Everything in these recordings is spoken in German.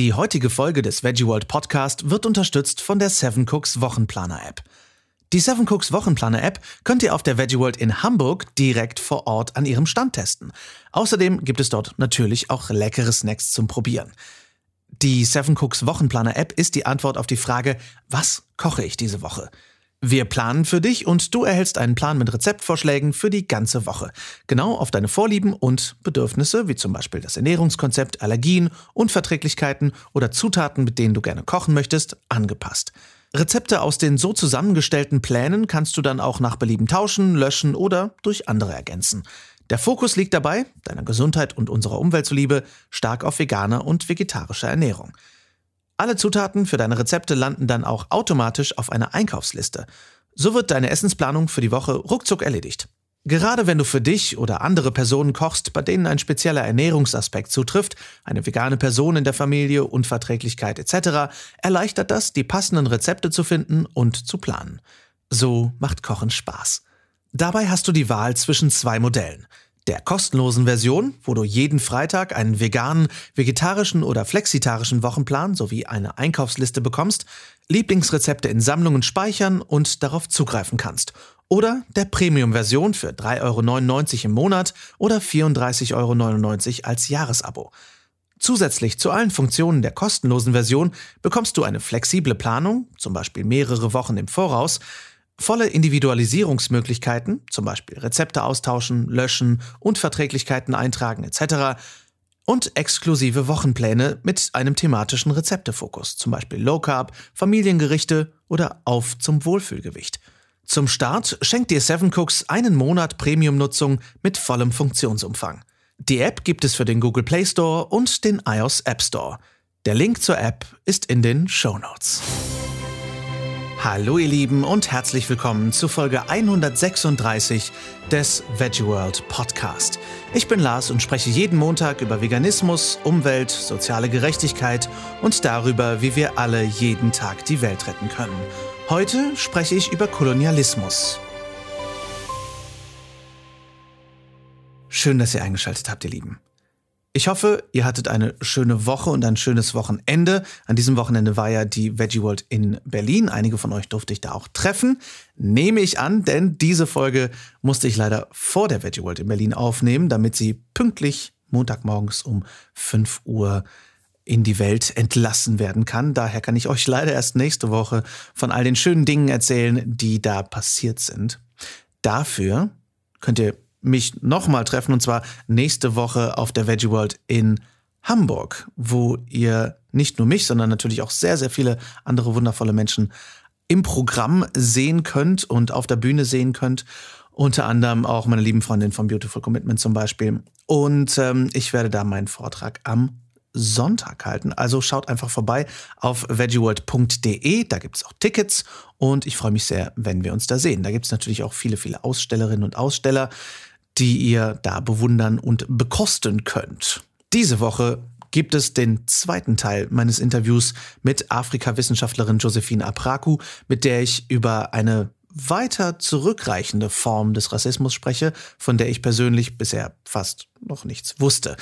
Die heutige Folge des Veggie World Podcast wird unterstützt von der Seven Cooks Wochenplaner App. Die Seven Cooks Wochenplaner App könnt ihr auf der Veggie World in Hamburg direkt vor Ort an ihrem Stand testen. Außerdem gibt es dort natürlich auch leckere Snacks zum Probieren. Die Seven Cooks Wochenplaner App ist die Antwort auf die Frage, was koche ich diese Woche? Wir planen für dich und du erhältst einen Plan mit Rezeptvorschlägen für die ganze Woche. Genau auf deine Vorlieben und Bedürfnisse, wie zum Beispiel das Ernährungskonzept, Allergien, Unverträglichkeiten oder Zutaten, mit denen du gerne kochen möchtest, angepasst. Rezepte aus den so zusammengestellten Plänen kannst du dann auch nach Belieben tauschen, löschen oder durch andere ergänzen. Der Fokus liegt dabei, deiner Gesundheit und unserer Umwelt zuliebe, stark auf veganer und vegetarischer Ernährung. Alle Zutaten für deine Rezepte landen dann auch automatisch auf einer Einkaufsliste. So wird deine Essensplanung für die Woche ruckzuck erledigt. Gerade wenn du für dich oder andere Personen kochst, bei denen ein spezieller Ernährungsaspekt zutrifft, eine vegane Person in der Familie, Unverträglichkeit etc., erleichtert das, die passenden Rezepte zu finden und zu planen. So macht Kochen Spaß. Dabei hast du die Wahl zwischen zwei Modellen der kostenlosen Version, wo du jeden Freitag einen veganen, vegetarischen oder flexitarischen Wochenplan sowie eine Einkaufsliste bekommst, Lieblingsrezepte in Sammlungen speichern und darauf zugreifen kannst. Oder der Premium-Version für 3,99 Euro im Monat oder 34,99 Euro als Jahresabo. Zusätzlich zu allen Funktionen der kostenlosen Version bekommst du eine flexible Planung, zum Beispiel mehrere Wochen im Voraus, Volle Individualisierungsmöglichkeiten, zum Beispiel Rezepte austauschen, löschen, Unverträglichkeiten eintragen etc. Und exklusive Wochenpläne mit einem thematischen Rezeptefokus, zum Beispiel Low Carb, Familiengerichte oder Auf zum Wohlfühlgewicht. Zum Start schenkt dir Seven Cooks einen Monat Premium-Nutzung mit vollem Funktionsumfang. Die App gibt es für den Google Play Store und den iOS App Store. Der Link zur App ist in den Show Notes. Hallo ihr Lieben und herzlich willkommen zu Folge 136 des Veggie World Podcast. Ich bin Lars und spreche jeden Montag über Veganismus, Umwelt, soziale Gerechtigkeit und darüber, wie wir alle jeden Tag die Welt retten können. Heute spreche ich über Kolonialismus. Schön, dass ihr eingeschaltet habt, ihr Lieben. Ich hoffe, ihr hattet eine schöne Woche und ein schönes Wochenende. An diesem Wochenende war ja die Veggie World in Berlin. Einige von euch durfte ich da auch treffen. Nehme ich an, denn diese Folge musste ich leider vor der Veggie World in Berlin aufnehmen, damit sie pünktlich Montagmorgens um 5 Uhr in die Welt entlassen werden kann. Daher kann ich euch leider erst nächste Woche von all den schönen Dingen erzählen, die da passiert sind. Dafür könnt ihr mich nochmal treffen und zwar nächste Woche auf der Veggie World in Hamburg, wo ihr nicht nur mich, sondern natürlich auch sehr, sehr viele andere wundervolle Menschen im Programm sehen könnt und auf der Bühne sehen könnt. Unter anderem auch meine lieben Freundin von Beautiful Commitment zum Beispiel. Und ähm, ich werde da meinen Vortrag am Sonntag halten. Also schaut einfach vorbei auf veggieworld.de, da gibt es auch Tickets und ich freue mich sehr, wenn wir uns da sehen. Da gibt es natürlich auch viele, viele Ausstellerinnen und Aussteller, die ihr da bewundern und bekosten könnt. Diese Woche gibt es den zweiten Teil meines Interviews mit Afrika-Wissenschaftlerin Josephine Apraku, mit der ich über eine weiter zurückreichende Form des Rassismus spreche, von der ich persönlich bisher fast noch nichts wusste.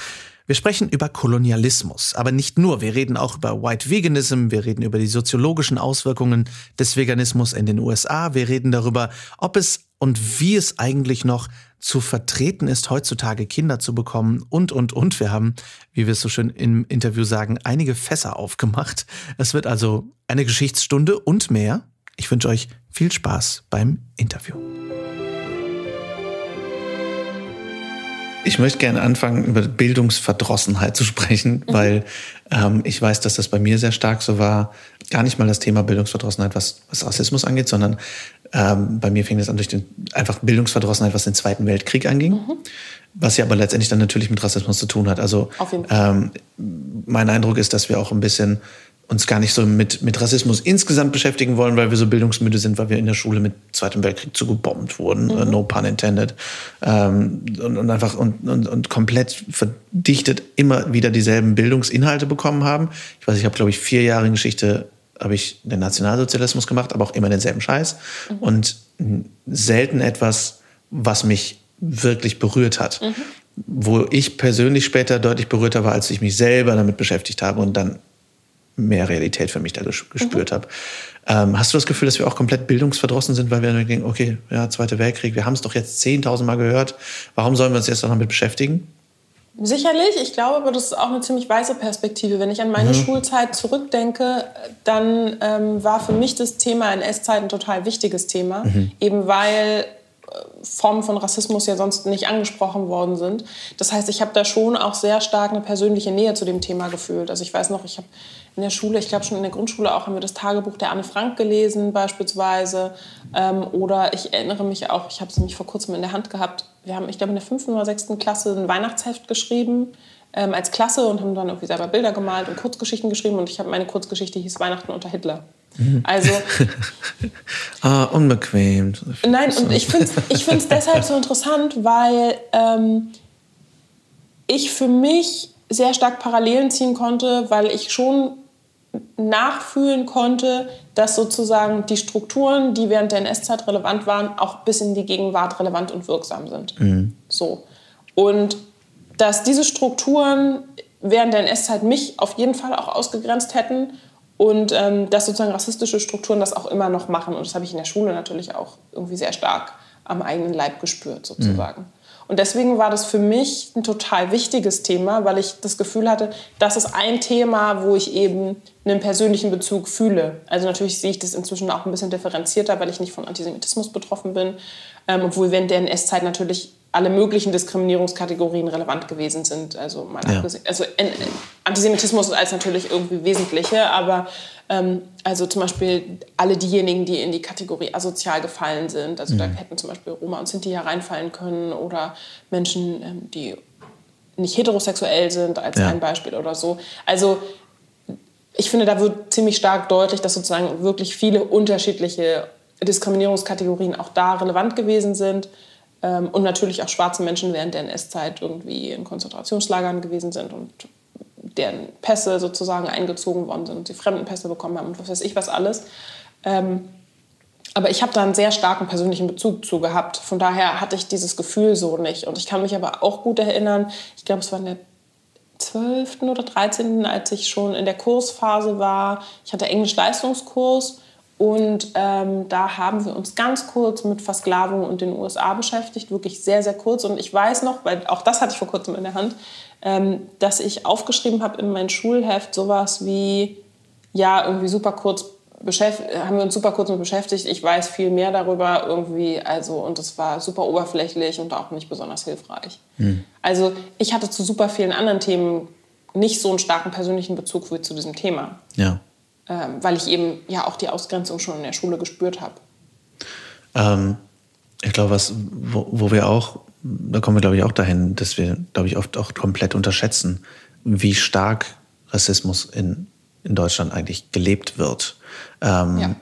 Wir sprechen über Kolonialismus, aber nicht nur. Wir reden auch über White Veganism, wir reden über die soziologischen Auswirkungen des Veganismus in den USA, wir reden darüber, ob es und wie es eigentlich noch zu vertreten ist, heutzutage Kinder zu bekommen und, und, und. Wir haben, wie wir es so schön im Interview sagen, einige Fässer aufgemacht. Es wird also eine Geschichtsstunde und mehr. Ich wünsche euch viel Spaß beim Interview. Ich möchte gerne anfangen, über Bildungsverdrossenheit zu sprechen, mhm. weil ähm, ich weiß, dass das bei mir sehr stark so war. Gar nicht mal das Thema Bildungsverdrossenheit, was, was Rassismus angeht, sondern ähm, bei mir fing das an durch den, einfach Bildungsverdrossenheit, was den Zweiten Weltkrieg anging. Mhm. Was ja aber letztendlich dann natürlich mit Rassismus zu tun hat. Also ähm, mein Eindruck ist, dass wir auch ein bisschen uns gar nicht so mit, mit Rassismus insgesamt beschäftigen wollen, weil wir so bildungsmüde sind, weil wir in der Schule mit Zweiten Weltkrieg zugebombt wurden, mhm. no pun intended. Ähm, und, und, einfach und, und, und komplett verdichtet immer wieder dieselben Bildungsinhalte bekommen haben. Ich weiß, ich habe, glaube ich, vier Jahre in Geschichte habe ich den Nationalsozialismus gemacht, aber auch immer denselben Scheiß. Mhm. Und selten etwas, was mich wirklich berührt hat. Mhm. Wo ich persönlich später deutlich berührter war, als ich mich selber damit beschäftigt habe und dann mehr Realität für mich da gespürt mhm. habe. Ähm, hast du das Gefühl, dass wir auch komplett bildungsverdrossen sind, weil wir denken, okay, ja, Zweiter Weltkrieg, wir haben es doch jetzt 10.000 Mal gehört, warum sollen wir uns jetzt noch damit beschäftigen? Sicherlich, ich glaube aber, das ist auch eine ziemlich weiße Perspektive. Wenn ich an meine mhm. Schulzeit zurückdenke, dann ähm, war für mich das Thema NS-Zeit ein total wichtiges Thema, mhm. eben weil Formen von Rassismus ja sonst nicht angesprochen worden sind. Das heißt, ich habe da schon auch sehr stark eine persönliche Nähe zu dem Thema gefühlt. Also ich weiß noch, ich habe in der Schule, ich glaube schon in der Grundschule auch, haben wir das Tagebuch der Anne Frank gelesen beispielsweise. Ähm, oder ich erinnere mich auch, ich habe es nämlich vor kurzem in der Hand gehabt, wir haben, ich glaube in der fünften oder sechsten Klasse ein Weihnachtsheft geschrieben ähm, als Klasse und haben dann irgendwie selber Bilder gemalt und Kurzgeschichten geschrieben. Und ich habe meine Kurzgeschichte hieß Weihnachten unter Hitler. Mhm. Also. ah, unbequem. Nein, und ich finde es ich find's deshalb so interessant, weil ähm, ich für mich sehr stark Parallelen ziehen konnte, weil ich schon nachfühlen konnte, dass sozusagen die Strukturen, die während der NS-Zeit relevant waren, auch bis in die Gegenwart relevant und wirksam sind. Mhm. So. Und dass diese Strukturen während der NS-Zeit mich auf jeden Fall auch ausgegrenzt hätten und ähm, dass sozusagen rassistische Strukturen das auch immer noch machen. Und das habe ich in der Schule natürlich auch irgendwie sehr stark am eigenen Leib gespürt, sozusagen. Mhm. Und deswegen war das für mich ein total wichtiges Thema, weil ich das Gefühl hatte, das ist ein Thema, wo ich eben einen persönlichen Bezug fühle. Also natürlich sehe ich das inzwischen auch ein bisschen differenzierter, weil ich nicht von Antisemitismus betroffen bin, ähm, obwohl während der NS-Zeit natürlich alle möglichen Diskriminierungskategorien relevant gewesen sind. Also, mal ja. also Antisemitismus als natürlich irgendwie wesentliche, aber ähm, also zum Beispiel alle diejenigen, die in die Kategorie asozial gefallen sind. Also mhm. da hätten zum Beispiel Roma und Sinti ja reinfallen können oder Menschen, ähm, die nicht heterosexuell sind, als ja. ein Beispiel oder so. Also ich finde, da wird ziemlich stark deutlich, dass sozusagen wirklich viele unterschiedliche Diskriminierungskategorien auch da relevant gewesen sind. Ähm, und natürlich auch schwarze Menschen während der NS-Zeit irgendwie in Konzentrationslagern gewesen sind und deren Pässe sozusagen eingezogen worden sind und die Fremdenpässe bekommen haben und was weiß ich was alles. Ähm, aber ich habe da einen sehr starken persönlichen Bezug zu gehabt. Von daher hatte ich dieses Gefühl so nicht. Und ich kann mich aber auch gut erinnern, ich glaube, es war in der 12. oder 13., als ich schon in der Kursphase war. Ich hatte Englisch-Leistungskurs und ähm, da haben wir uns ganz kurz mit Versklavung und den USA beschäftigt, wirklich sehr, sehr kurz. Und ich weiß noch, weil auch das hatte ich vor kurzem in der Hand, ähm, dass ich aufgeschrieben habe in mein Schulheft sowas wie, ja, irgendwie super kurz haben wir uns super kurz mit beschäftigt. Ich weiß viel mehr darüber irgendwie, also und es war super oberflächlich und auch nicht besonders hilfreich. Hm. Also ich hatte zu super vielen anderen Themen nicht so einen starken persönlichen Bezug wie zu diesem Thema. Ja weil ich eben ja auch die Ausgrenzung schon in der Schule gespürt habe. Ähm, ich glaube, was, wo, wo, wir auch, da kommen wir glaube ich auch dahin, dass wir, glaube ich, oft auch komplett unterschätzen, wie stark Rassismus in, in Deutschland eigentlich gelebt wird. Ähm, ja.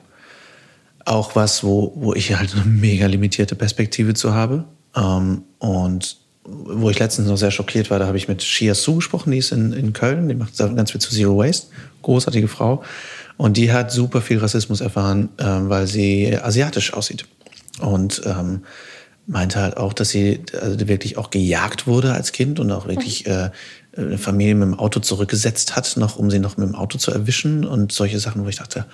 Auch was, wo, wo ich halt eine mega limitierte Perspektive zu habe. Ähm, und wo ich letztens noch sehr schockiert war, da habe ich mit Shia Su gesprochen, die ist in, in Köln, die macht ganz viel zu Zero Waste, großartige Frau. Und die hat super viel Rassismus erfahren, äh, weil sie asiatisch aussieht. Und ähm, meinte halt auch, dass sie also wirklich auch gejagt wurde als Kind und auch wirklich äh, eine Familie mit dem Auto zurückgesetzt hat, noch um sie noch mit dem Auto zu erwischen und solche Sachen, wo ich dachte,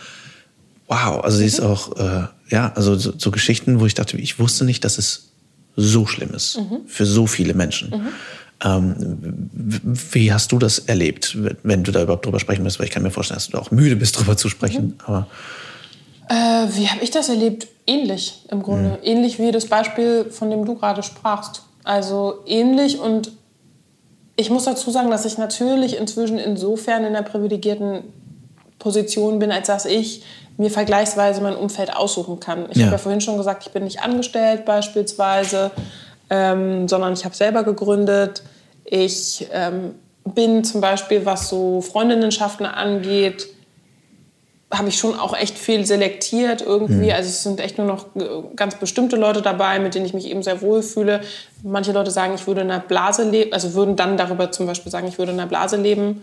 wow, also sie ist mhm. auch, äh, ja, also so, so, Geschichten, wo ich dachte, ich wusste nicht, dass es so schlimm ist mhm. für so viele Menschen. Mhm. Ähm, wie hast du das erlebt, wenn du da überhaupt drüber sprechen musst? Weil ich kann mir vorstellen, dass du da auch müde bist, drüber zu sprechen. Mhm. Aber äh, wie habe ich das erlebt? Ähnlich im Grunde. Mhm. Ähnlich wie das Beispiel, von dem du gerade sprachst. Also ähnlich und ich muss dazu sagen, dass ich natürlich inzwischen insofern in der privilegierten Position bin, als dass ich mir vergleichsweise mein Umfeld aussuchen kann. Ich ja. habe ja vorhin schon gesagt, ich bin nicht angestellt beispielsweise, ähm, sondern ich habe selber gegründet. Ich ähm, bin zum Beispiel, was so Freundinnenschaften angeht, habe ich schon auch echt viel selektiert irgendwie. Mhm. Also es sind echt nur noch ganz bestimmte Leute dabei, mit denen ich mich eben sehr wohl fühle. Manche Leute sagen, ich würde in einer Blase leben, also würden dann darüber zum Beispiel sagen, ich würde in einer Blase leben.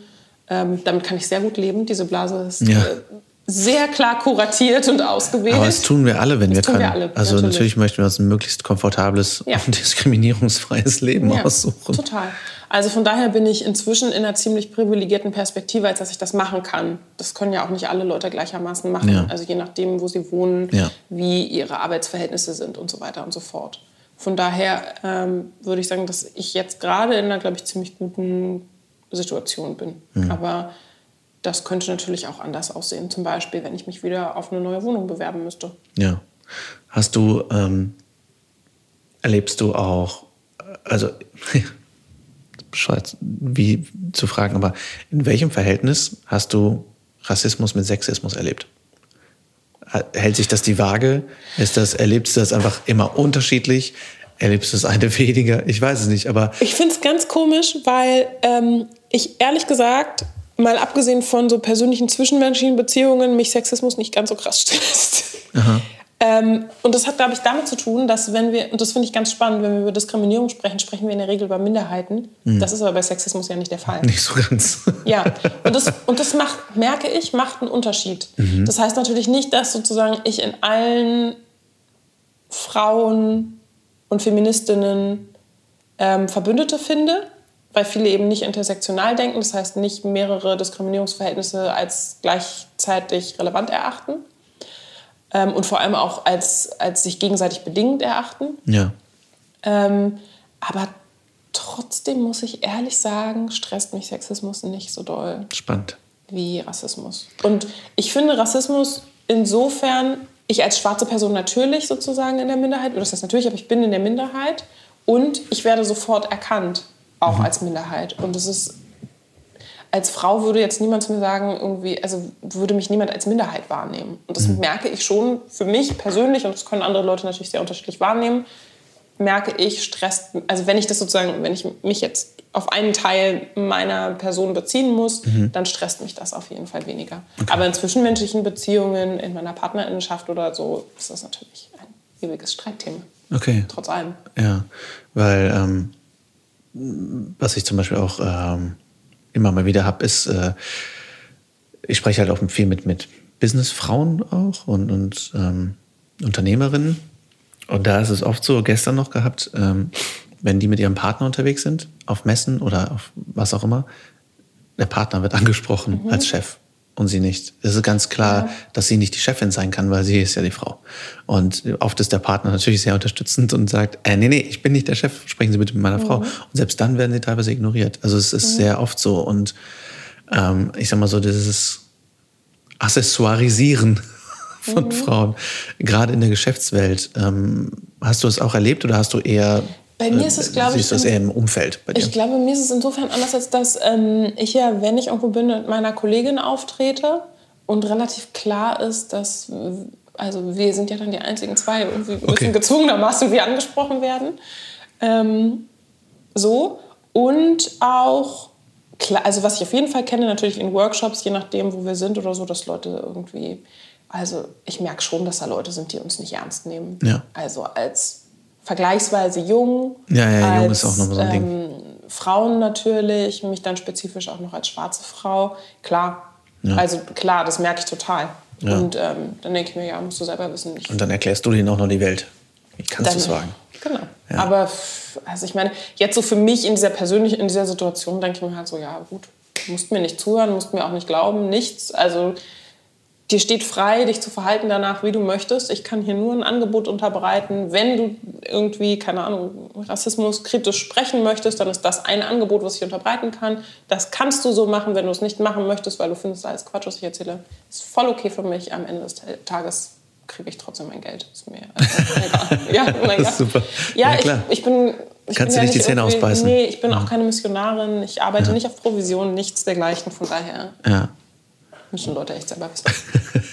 Ähm, damit kann ich sehr gut leben. Diese Blase ist ja. äh, sehr klar kuratiert und ausgewählt. Aber das tun wir alle, wenn das wir tun können. Wir alle, also natürlich. natürlich. möchten wir uns ein möglichst komfortables Ja. und diskriminierungsfreies Leben Ja, aussuchen. Total. Also von daher bin ich inzwischen in einer ziemlich privilegierten Perspektive, als dass ich das machen kann. Das können ja auch nicht alle Leute gleichermaßen machen. Ja. Also je nachdem, wo sie wohnen, wie ihre Arbeitsverhältnisse sind und so weiter und so fort. Von daher ähm, würde ich sagen, dass ich jetzt gerade in einer, glaube ich, ziemlich guten Situation bin. Mhm. Aber das könnte natürlich auch anders aussehen. Zum Beispiel, wenn ich mich wieder auf eine neue Wohnung bewerben müsste. Ja. Hast du, ähm, erlebst du auch, also, bescheuert, wie zu fragen, aber in welchem Verhältnis hast du Rassismus mit Sexismus erlebt? Hält sich das die Waage? Ist das, erlebst du das einfach immer unterschiedlich? Erlebst du das eine weniger? Ich weiß es nicht, aber Ich finde es ganz komisch, weil ähm, ich ehrlich gesagt, mal abgesehen von so persönlichen zwischenmenschlichen Beziehungen, mich Sexismus nicht ganz so krass stresst. Ähm, und das hat, glaube ich, damit zu tun, dass wenn wir, und das finde ich ganz spannend, wenn wir über Diskriminierung sprechen, sprechen wir in der Regel über Minderheiten. Das ist aber bei Sexismus ja nicht der Fall. nicht so ganz. Ja, und das, und das macht, merke ich, macht einen Unterschied. Das heißt natürlich nicht, dass sozusagen ich in allen Frauen und Feministinnen ähm, Verbündete finde, weil viele eben nicht intersektional denken, das heißt nicht mehrere Diskriminierungsverhältnisse als gleichzeitig relevant erachten ähm, und vor allem auch als, als sich gegenseitig bedingend erachten. Ja. Ähm, aber trotzdem muss ich ehrlich sagen, stresst mich Sexismus nicht so doll Spannend. wie Rassismus. Und ich finde Rassismus insofern, ich als schwarze Person natürlich sozusagen in der Minderheit, oder das heißt natürlich, aber ich bin in der Minderheit und ich werde sofort erkannt, auch als Minderheit. Und es ist, als Frau würde jetzt niemand zu mir sagen, irgendwie, also würde mich niemand als Minderheit wahrnehmen. Und das merke ich schon für mich persönlich, und das können andere Leute natürlich sehr unterschiedlich wahrnehmen, merke ich, stresst, also wenn ich das sozusagen, wenn ich mich jetzt auf einen Teil meiner Person beziehen muss, dann stresst mich das auf jeden Fall weniger. Aber in zwischenmenschlichen Beziehungen, in meiner Partnerinnenschaft oder so, ist das natürlich ein ewiges Streitthema. Okay. Trotz allem. Ja, weil ähm, was ich zum Beispiel auch ähm, immer mal wieder habe, ist, äh, ich spreche halt auch viel mit, mit Businessfrauen auch und, und ähm, Unternehmerinnen. Und da ist es oft so, gestern noch gehabt, ähm, wenn die mit ihrem Partner unterwegs sind, auf Messen oder auf was auch immer, der Partner wird angesprochen als Chef und sie nicht. Es ist ganz klar, dass sie nicht die Chefin sein kann, weil sie ist ja die Frau. Und oft ist der Partner natürlich sehr unterstützend und sagt, äh, nee, nee, ich bin nicht der Chef, sprechen Sie bitte mit meiner Frau. Und selbst dann werden sie teilweise ignoriert. Also es ist sehr oft so. Und ähm, ich sag mal so, dieses Accessoirisieren von Frauen, gerade in der Geschäftswelt. Ähm, hast du es auch erlebt oder hast du eher Bei mir ist es, glaube ich, siehst du das eher im Umfeld bei dir? Ich glaube, mir ist es insofern anders, als dass ähm, ich ja, wenn ich irgendwo bin, mit meiner Kollegin auftrete und relativ klar ist, dass, äh, also wir sind ja dann die einzigen zwei, irgendwie müssen Okay. gezwungenermaßen wie angesprochen werden. Ähm, so. Und auch, klar, also was ich auf jeden Fall kenne, natürlich in Workshops, je nachdem, wo wir sind oder so, dass Leute irgendwie, also ich merke schon, dass da Leute sind, die uns nicht ernst nehmen. Ja. Also als vergleichsweise jung. Ja, ja, jung als, ist auch noch so ein Ding. ähm, Frauen natürlich, mich dann spezifisch auch noch als schwarze Frau. Klar, Ja. also klar, das merke ich total. Ja. Und ähm, dann denke ich mir, ja, musst du selber wissen. Ich, Und dann erklärst du denen auch noch die Welt. Wie kannst du es wagen? Genau. Ja. Aber also ich meine, jetzt so für mich in dieser persönlichen, in dieser Situation denke ich mir halt so, ja gut, musst mir nicht zuhören, musst mir auch nicht glauben, nichts. Also dir steht frei, dich zu verhalten danach, wie du möchtest. Ich kann hier nur ein Angebot unterbreiten. Wenn du irgendwie, keine Ahnung, Rassismus kritisch sprechen möchtest, dann ist das ein Angebot, was ich unterbreiten kann. Das kannst du so machen, wenn du es nicht machen möchtest, weil du findest alles Quatsch, was ich erzähle. Ist voll okay für mich. Am Ende des Tages kriege ich trotzdem mein Geld. Ist mir also egal. Ja, mein Gott. Super. Ja, Ja, klar. Ich, ich bin. Ich Kannst du nicht die Zähne ausbeißen? Nee, ich bin auch keine Missionarin. Ich arbeite nicht auf Provision, nichts dergleichen. Von daher Ja. Müssen Leute echt selber wissen.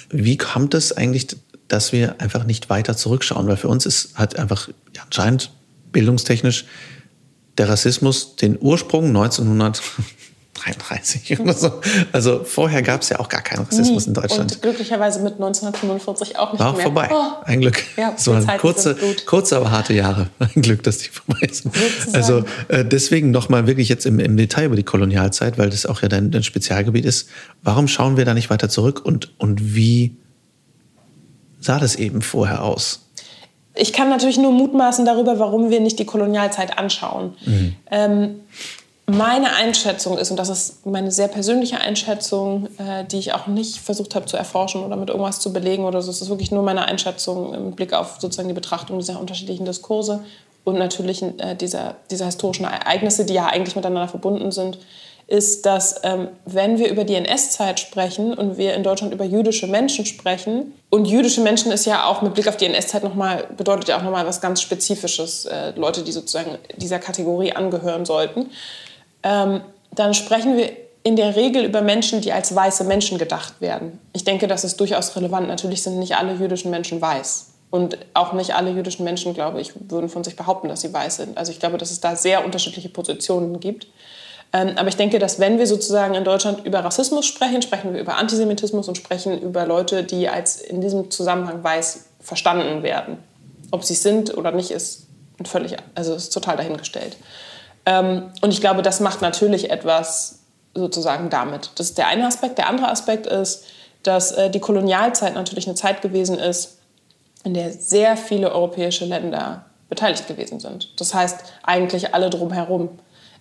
Wie kommt es eigentlich, dass wir einfach nicht weiter zurückschauen? Weil für uns ist hat einfach ja, anscheinend bildungstechnisch der Rassismus den Ursprung 33 oder so. Also vorher gab es ja auch gar keinen Rassismus Nie. in Deutschland. Und glücklicherweise mit 1945 auch nicht War auch mehr. vorbei. Oh. Ein Glück. Ja, so die waren kurze, kurze, aber harte Jahre. Ein Glück, dass die vorbei sind. Sozusagen. Also äh, deswegen nochmal wirklich jetzt im, im Detail über die Kolonialzeit, weil das auch ja dein, dein Spezialgebiet ist. Warum schauen wir da nicht weiter zurück und, und wie sah das eben vorher aus? Ich kann natürlich nur mutmaßen darüber, warum wir nicht die Kolonialzeit anschauen. Ähm, meine Einschätzung ist, und das ist meine sehr persönliche Einschätzung, äh, die ich auch nicht versucht habe zu erforschen oder mit irgendwas zu belegen oder so, es ist wirklich nur meine Einschätzung im Blick auf sozusagen die Betrachtung dieser unterschiedlichen Diskurse und natürlich äh, dieser, dieser historischen Ereignisse, die ja eigentlich miteinander verbunden sind, ist, dass ähm, wenn wir über die NS-Zeit sprechen und wir in Deutschland über jüdische Menschen sprechen, und jüdische Menschen ist ja auch mit Blick auf die NS-Zeit nochmal, bedeutet ja auch nochmal was ganz Spezifisches, äh, Leute, die sozusagen dieser Kategorie angehören sollten, ähm, dann sprechen wir in der Regel über Menschen, die als weiße Menschen gedacht werden. Ich denke, das ist durchaus relevant. Natürlich sind nicht alle jüdischen Menschen weiß. Und auch nicht alle jüdischen Menschen, glaube ich, würden von sich behaupten, dass sie weiß sind. Also ich glaube, dass es da sehr unterschiedliche Positionen gibt. Ähm, aber ich denke, dass wenn wir sozusagen in Deutschland über Rassismus sprechen, sprechen wir über Antisemitismus und sprechen über Leute, die als in diesem Zusammenhang weiß verstanden werden. Ob sie es sind oder nicht, ist völlig, also ist total dahingestellt. Ähm, und ich glaube, das macht natürlich etwas sozusagen damit. Das ist der eine Aspekt. Der andere Aspekt ist, dass äh, die Kolonialzeit natürlich eine Zeit gewesen ist, in der sehr viele europäische Länder beteiligt gewesen sind. Das heißt, eigentlich alle drumherum.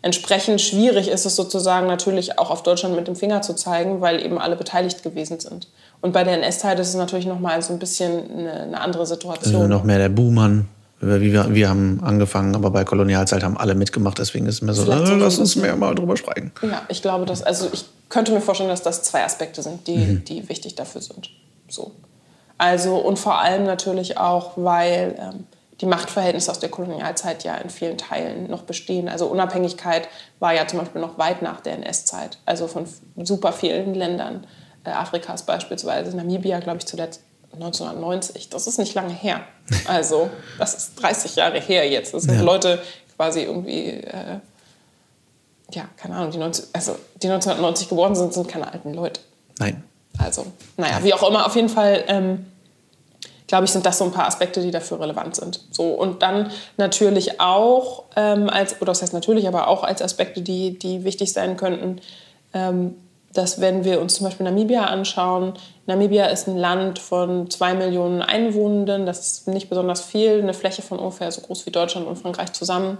Entsprechend schwierig ist es sozusagen natürlich auch auf Deutschland mit dem Finger zu zeigen, weil eben alle beteiligt gewesen sind. Und bei der NS-Zeit ist es natürlich noch mal so ein bisschen eine, eine andere Situation. Also noch mehr der Buhmann. Wir, wir haben angefangen, aber bei Kolonialzeit haben alle mitgemacht. Deswegen ist es mir so, äh, lass uns mehr mal drüber sprechen. Ja, ich glaube, dass, also ich könnte mir vorstellen, dass das zwei Aspekte sind, die, die wichtig dafür sind. So. Also, und vor allem natürlich auch, weil ähm, die Machtverhältnisse aus der Kolonialzeit ja in vielen Teilen noch bestehen. Also Unabhängigkeit war ja zum Beispiel noch weit nach der NS-Zeit, also von super vielen Ländern äh, Afrikas beispielsweise, Namibia, glaube ich, zuletzt 1990. Das ist nicht lange her. Also, das ist 30 Jahre her jetzt. Das sind Ja. Leute quasi irgendwie, äh, ja, keine Ahnung, die, 19, also, die 1990 geboren sind, sind keine alten Leute. Nein. Also, naja, wie auch immer, auf jeden Fall, ähm, glaube ich, sind das so ein paar Aspekte, die dafür relevant sind. So, und dann natürlich auch, ähm, als, oder das heißt natürlich, aber auch als Aspekte, die, die wichtig sein könnten, ähm, dass wenn wir uns zum Beispiel Namibia anschauen, Namibia ist ein Land von zwei Millionen Einwohnenden, das ist nicht besonders viel, eine Fläche von ungefähr so groß wie Deutschland und Frankreich zusammen.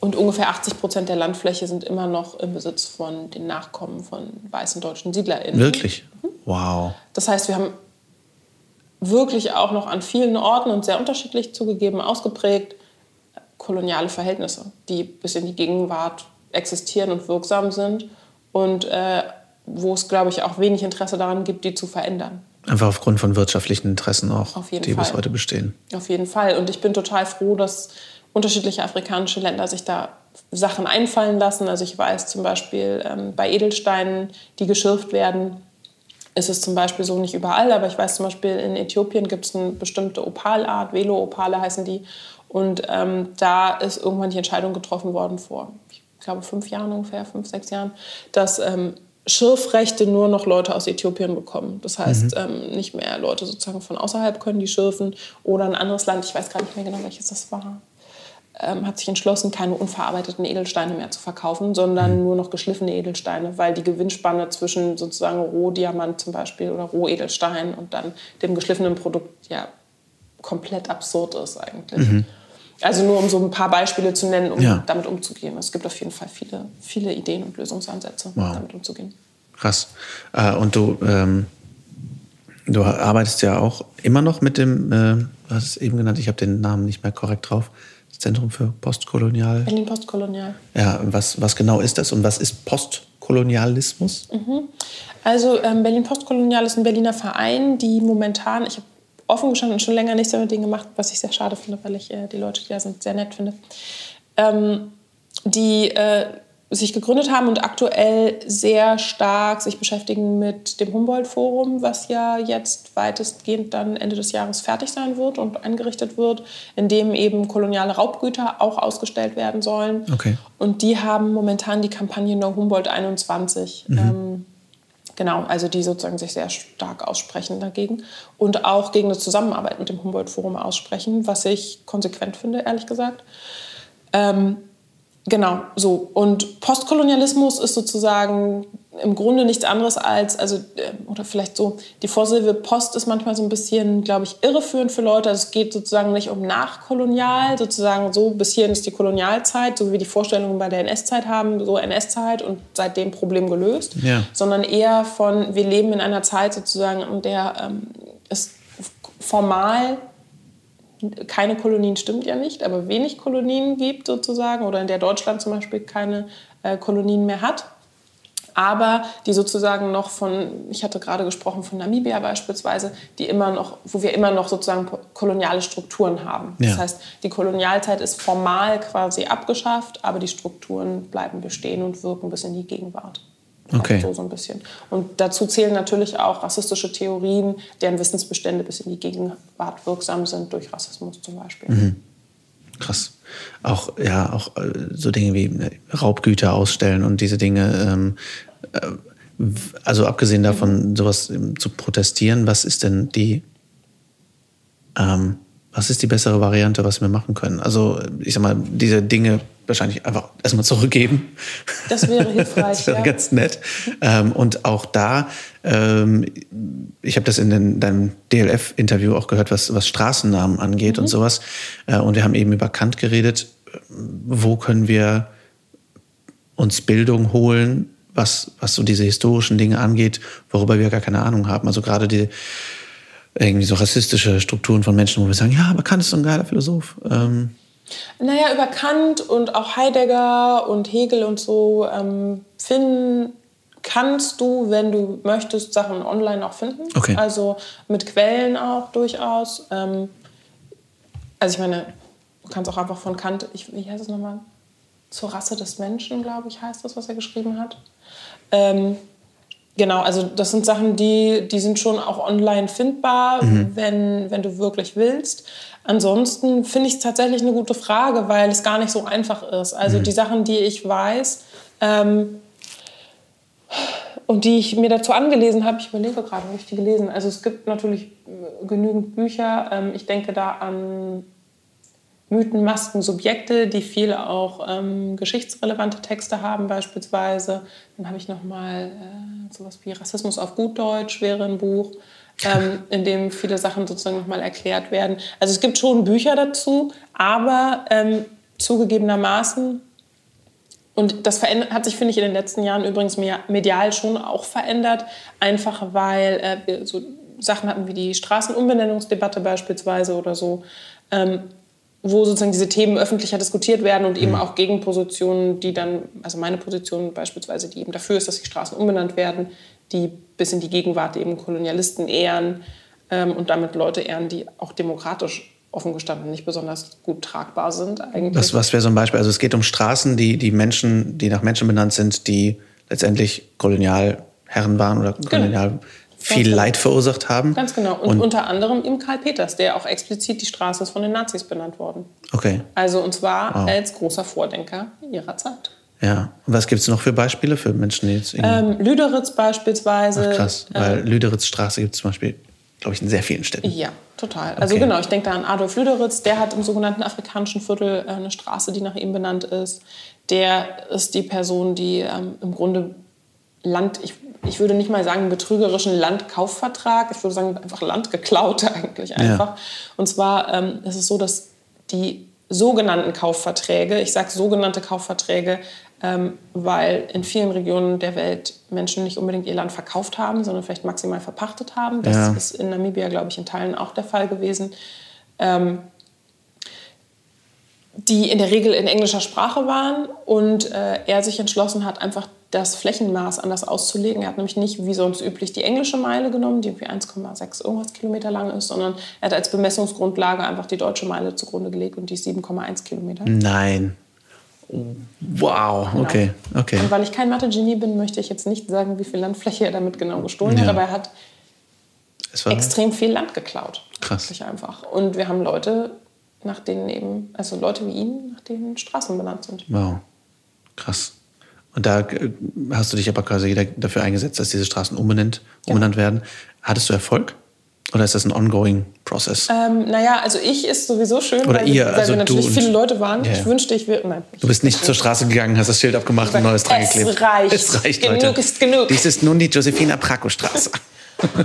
Und ungefähr 80 Prozent der Landfläche sind immer noch im Besitz von den Nachkommen von weißen deutschen SiedlerInnen. Wirklich? Wow. Das heißt, wir haben wirklich auch noch an vielen Orten und sehr unterschiedlich zugegeben ausgeprägt koloniale Verhältnisse, die bis in die Gegenwart existieren und wirksam sind und äh, wo es, glaube ich, auch wenig Interesse daran gibt, die zu verändern. Einfach aufgrund von wirtschaftlichen Interessen auch, die bis Fall. heute bestehen. Auf jeden Fall. Und ich bin total froh, dass unterschiedliche afrikanische Länder sich da Sachen einfallen lassen. Also ich weiß zum Beispiel ähm, bei Edelsteinen, die geschürft werden, ist es zum Beispiel so nicht überall, aber ich weiß zum Beispiel in Äthiopien gibt es eine bestimmte Opalart, Velo-Opale heißen die. Und ähm, da ist irgendwann die Entscheidung getroffen worden vor, ich glaube, fünf Jahren ungefähr, fünf, sechs Jahren, dass ähm, Schürfrechte nur noch Leute aus Äthiopien bekommen. Das heißt, ähm, nicht mehr Leute sozusagen von außerhalb können die schürfen oder ein anderes Land, ich weiß gar nicht mehr genau, welches das war, ähm, hat sich entschlossen, keine unverarbeiteten Edelsteine mehr zu verkaufen, sondern nur noch geschliffene Edelsteine, weil die Gewinnspanne zwischen sozusagen Rohdiamant zum Beispiel oder Rohedelstein und dann dem geschliffenen Produkt ja komplett absurd ist eigentlich. Also nur um so ein paar Beispiele zu nennen, um Ja. damit umzugehen. Es gibt auf jeden Fall viele, viele Ideen und Lösungsansätze, Wow. damit umzugehen. Krass. Äh, und du, ähm, du arbeitest ja auch immer noch mit dem, äh, du hast es eben genannt, ich habe den Namen nicht mehr korrekt drauf, das Zentrum für Postkolonial. Berlin postkolonial. Ja, was, was genau ist das und was ist Postkolonialismus? Also ähm, Berlin Postkolonial ist ein Berliner Verein, die momentan, ich habe offen gestanden schon länger nichts mehr mit denen gemacht, was ich sehr schade finde, weil ich äh, die Leute, die da sind, sehr nett finde. Ähm, die äh, sich gegründet haben und aktuell sehr stark sich beschäftigen mit dem Humboldt-Forum, was ja jetzt weitestgehend dann Ende des Jahres fertig sein wird und eingerichtet wird, in dem eben koloniale Raubgüter auch ausgestellt werden sollen. Okay. Und die haben momentan die Kampagne No Humboldt 21. Mhm. Ähm, genau, also die sozusagen sich sehr stark aussprechen dagegen und auch gegen eine Zusammenarbeit mit dem Humboldt-Forum aussprechen, was ich konsequent finde, ehrlich gesagt. Ähm, Genau, so. Und Postkolonialismus ist sozusagen im Grunde nichts anderes als, also, äh, oder vielleicht so, die Vorsilbe Post ist manchmal so ein bisschen, glaube ich, irreführend für Leute. Also es geht sozusagen nicht um nachkolonial, sozusagen so, bis hierhin ist die Kolonialzeit, so wie wir die Vorstellungen bei der NS-Zeit haben, so NS-Zeit und seitdem Problem gelöst, ja. sondern eher von, wir leben in einer Zeit sozusagen, in der ähm, es formal keine Kolonien stimmt ja nicht, aber wenig Kolonien gibt sozusagen oder in der Deutschland zum Beispiel keine äh, Kolonien mehr hat. Aber die sozusagen noch von, ich hatte gerade gesprochen von Namibia beispielsweise, die immer noch, wo wir immer noch sozusagen koloniale Strukturen haben. Ja. Das heißt, die Kolonialzeit ist formal quasi abgeschafft, aber die Strukturen bleiben bestehen und wirken bis in die Gegenwart. Okay. So, so ein bisschen. Und dazu zählen natürlich auch rassistische Theorien, deren Wissensbestände bis in die Gegenwart wirksam sind, durch Rassismus zum Beispiel. Mhm. Krass. Auch, ja, auch äh, so Dinge wie äh, Raubgüter ausstellen und diese Dinge. Ähm, äh, also abgesehen davon, sowas ähm, zu protestieren, was ist denn die ähm, was ist die bessere Variante, was wir machen können? Also, ich sag mal, diese Dinge wahrscheinlich einfach erstmal zurückgeben. Das wäre hilfreich. das wäre ja. ganz nett. Ähm, und auch da, ähm, ich habe das in den, deinem DLF-Interview auch gehört, was, was Straßennamen angeht mhm. und sowas. Äh, und wir haben eben über Kant geredet. Wo können wir uns Bildung holen, was, was so diese historischen Dinge angeht, worüber wir gar keine Ahnung haben? Also gerade die irgendwie so rassistische Strukturen von Menschen, wo wir sagen, ja, aber Kant ist so ein geiler Philosoph. Ähm naja, über Kant und auch Heidegger und Hegel und so ähm, finden kannst du, wenn du möchtest, Sachen online auch finden. Okay. Also mit Quellen auch durchaus. Ähm, also ich meine, du kannst auch einfach von Kant, ich, wie heißt es nochmal? Zur Rasse des Menschen, glaube ich, heißt das, was er geschrieben hat. Ähm, Genau, also das sind Sachen, die, die sind schon auch online findbar, mhm. wenn, wenn du wirklich willst. Ansonsten finde ich es tatsächlich eine gute Frage, weil es gar nicht so einfach ist. Also mhm. die Sachen, die ich weiß ähm, und die ich mir dazu angelesen habe, ich überlege gerade, habe ich die gelesen? Also es gibt natürlich genügend Bücher. Ähm, ich denke da an Mythen, Masken, Subjekte, die viel auch ähm, geschichtsrelevante Texte haben beispielsweise. Dann habe ich noch mal äh, sowas wie Rassismus auf gut Deutsch wäre ein Buch, ähm, in dem viele Sachen sozusagen noch mal erklärt werden. Also es gibt schon Bücher dazu, aber ähm, zugegebenermaßen und das hat sich, finde ich, in den letzten Jahren übrigens medial schon auch verändert, einfach weil äh, wir so Sachen hatten wie die Straßenumbenennungsdebatte beispielsweise oder so. Ähm, wo sozusagen diese Themen öffentlicher diskutiert werden und eben mhm. auch Gegenpositionen, die dann, also meine Position beispielsweise, die eben dafür ist, dass die Straßen umbenannt werden, die bis in die Gegenwart eben Kolonialisten ehren ähm, und damit Leute ehren, die auch demokratisch offen gestanden nicht besonders gut tragbar sind eigentlich. Was, was wäre so ein Beispiel? Also es geht um Straßen, die, die Menschen, die nach Menschen benannt sind, die letztendlich Kolonialherren waren oder genau. kolonial genau viel genau. Leid verursacht haben. Ganz genau. Und, und, unter anderem im Karl Peters, der auch explizit die Straße ist von den Nazis benannt worden. Okay. Also und zwar wow. als großer Vordenker ihrer Zeit. Ja. Und was gibt es noch für Beispiele für Menschen, die jetzt ähm, Lüderitz beispielsweise. Ach, krass, weil ähm, Lüderitz Straße gibt es zum Beispiel, glaube ich, in sehr vielen Städten. Ja, total. Also okay. genau, ich denke da an Adolf Lüderitz, der hat im sogenannten afrikanischen Viertel äh, eine Straße, die nach ihm benannt ist. Der ist die Person, die ähm, im Grunde Land, ich ich würde nicht mal sagen betrügerischen Landkaufvertrag, ich würde sagen einfach Land geklaut eigentlich einfach. Ja. Und zwar ähm, ist es so, dass die sogenannten Kaufverträge, ich sage sogenannte Kaufverträge, ähm, weil in vielen Regionen der Welt Menschen nicht unbedingt ihr Land verkauft haben, sondern vielleicht maximal verpachtet haben. Das ja. ist in Namibia, glaube ich, in Teilen auch der Fall gewesen. Ähm, die in der Regel in englischer Sprache waren und äh, er sich entschlossen hat, einfach das Flächenmaß anders auszulegen. Er hat nämlich nicht wie sonst üblich die englische Meile genommen, die irgendwie 1,6 irgendwas Kilometer lang ist, sondern er hat als Bemessungsgrundlage einfach die deutsche Meile zugrunde gelegt und die ist 7,1 Kilometer. Nein. Wow, okay, okay. Und weil ich kein Mathe-Genie bin, möchte ich jetzt nicht sagen, wie viel Landfläche er damit genau gestohlen Ja. hat, aber er hat extrem viel Land geklaut. Krass. Einfach. Und wir haben Leute, nach denen eben, also Leute wie ihn, nach denen Straßen benannt sind. Wow, krass. Und da äh, hast du dich aber quasi da- dafür eingesetzt, dass diese Straßen umbenannt, umbenannt werden. Hattest du Erfolg? Oder ist das ein ongoing process? Ähm, naja, also ich ist sowieso schön, Oder weil, ihr, weil also wir natürlich viele Leute waren. Ja, ja. Ich wünschte, ich. Nein. Du bist nicht zur Straße gegangen, hast das Schild abgemacht und neues dran geklebt. Es reicht. Es reicht, genug Leute. ist genug. Dies ist nun die Josefina Praco Straße.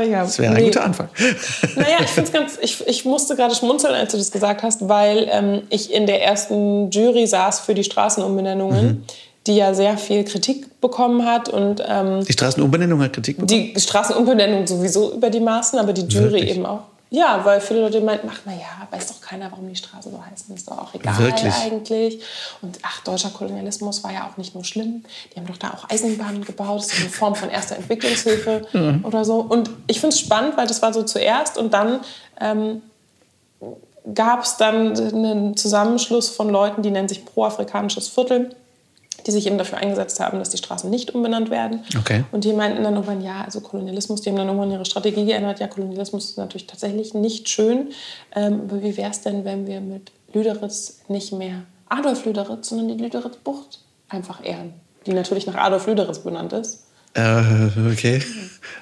Äh, ja, Das wäre ein nee. guter Anfang. Naja, ich finde ganz, ich, ich musste gerade schmunzeln, als du das gesagt hast, weil ähm, ich in der ersten Jury saß für die Straßenumbenennungen, Mhm. die ja sehr viel Kritik bekommen hat und ähm, Die Straßenumbenennung hat Kritik bekommen. die Straßenumbenennung sowieso über die Maßen, aber die Jury Wirklich? eben auch. Ja, weil viele Leute meinten, ach naja, weiß doch keiner, warum die Straßen so heißen, ist doch auch egal Wirklich? eigentlich. Und ach, deutscher Kolonialismus war ja auch nicht nur schlimm, die haben doch da auch Eisenbahnen gebaut, das ist eine Form von erster Entwicklungshilfe oder so. Und ich finde es spannend, weil das war so zuerst und dann ähm, gab es dann einen Zusammenschluss von Leuten, die nennen sich Pro-Afrikanisches Viertel, die sich eben dafür eingesetzt haben, dass die Straßen nicht umbenannt werden. Okay. Und die meinten dann irgendwann, ja, also Kolonialismus, die haben dann irgendwann ihre Strategie geändert. Ja, Kolonialismus ist natürlich tatsächlich nicht schön. Ähm, aber wie wäre es denn, wenn wir mit Lüderitz nicht mehr Adolf Lüderitz, sondern die Lüderitz-Bucht einfach ehren? Die natürlich nach Adolf Lüderitz benannt ist. Äh, okay.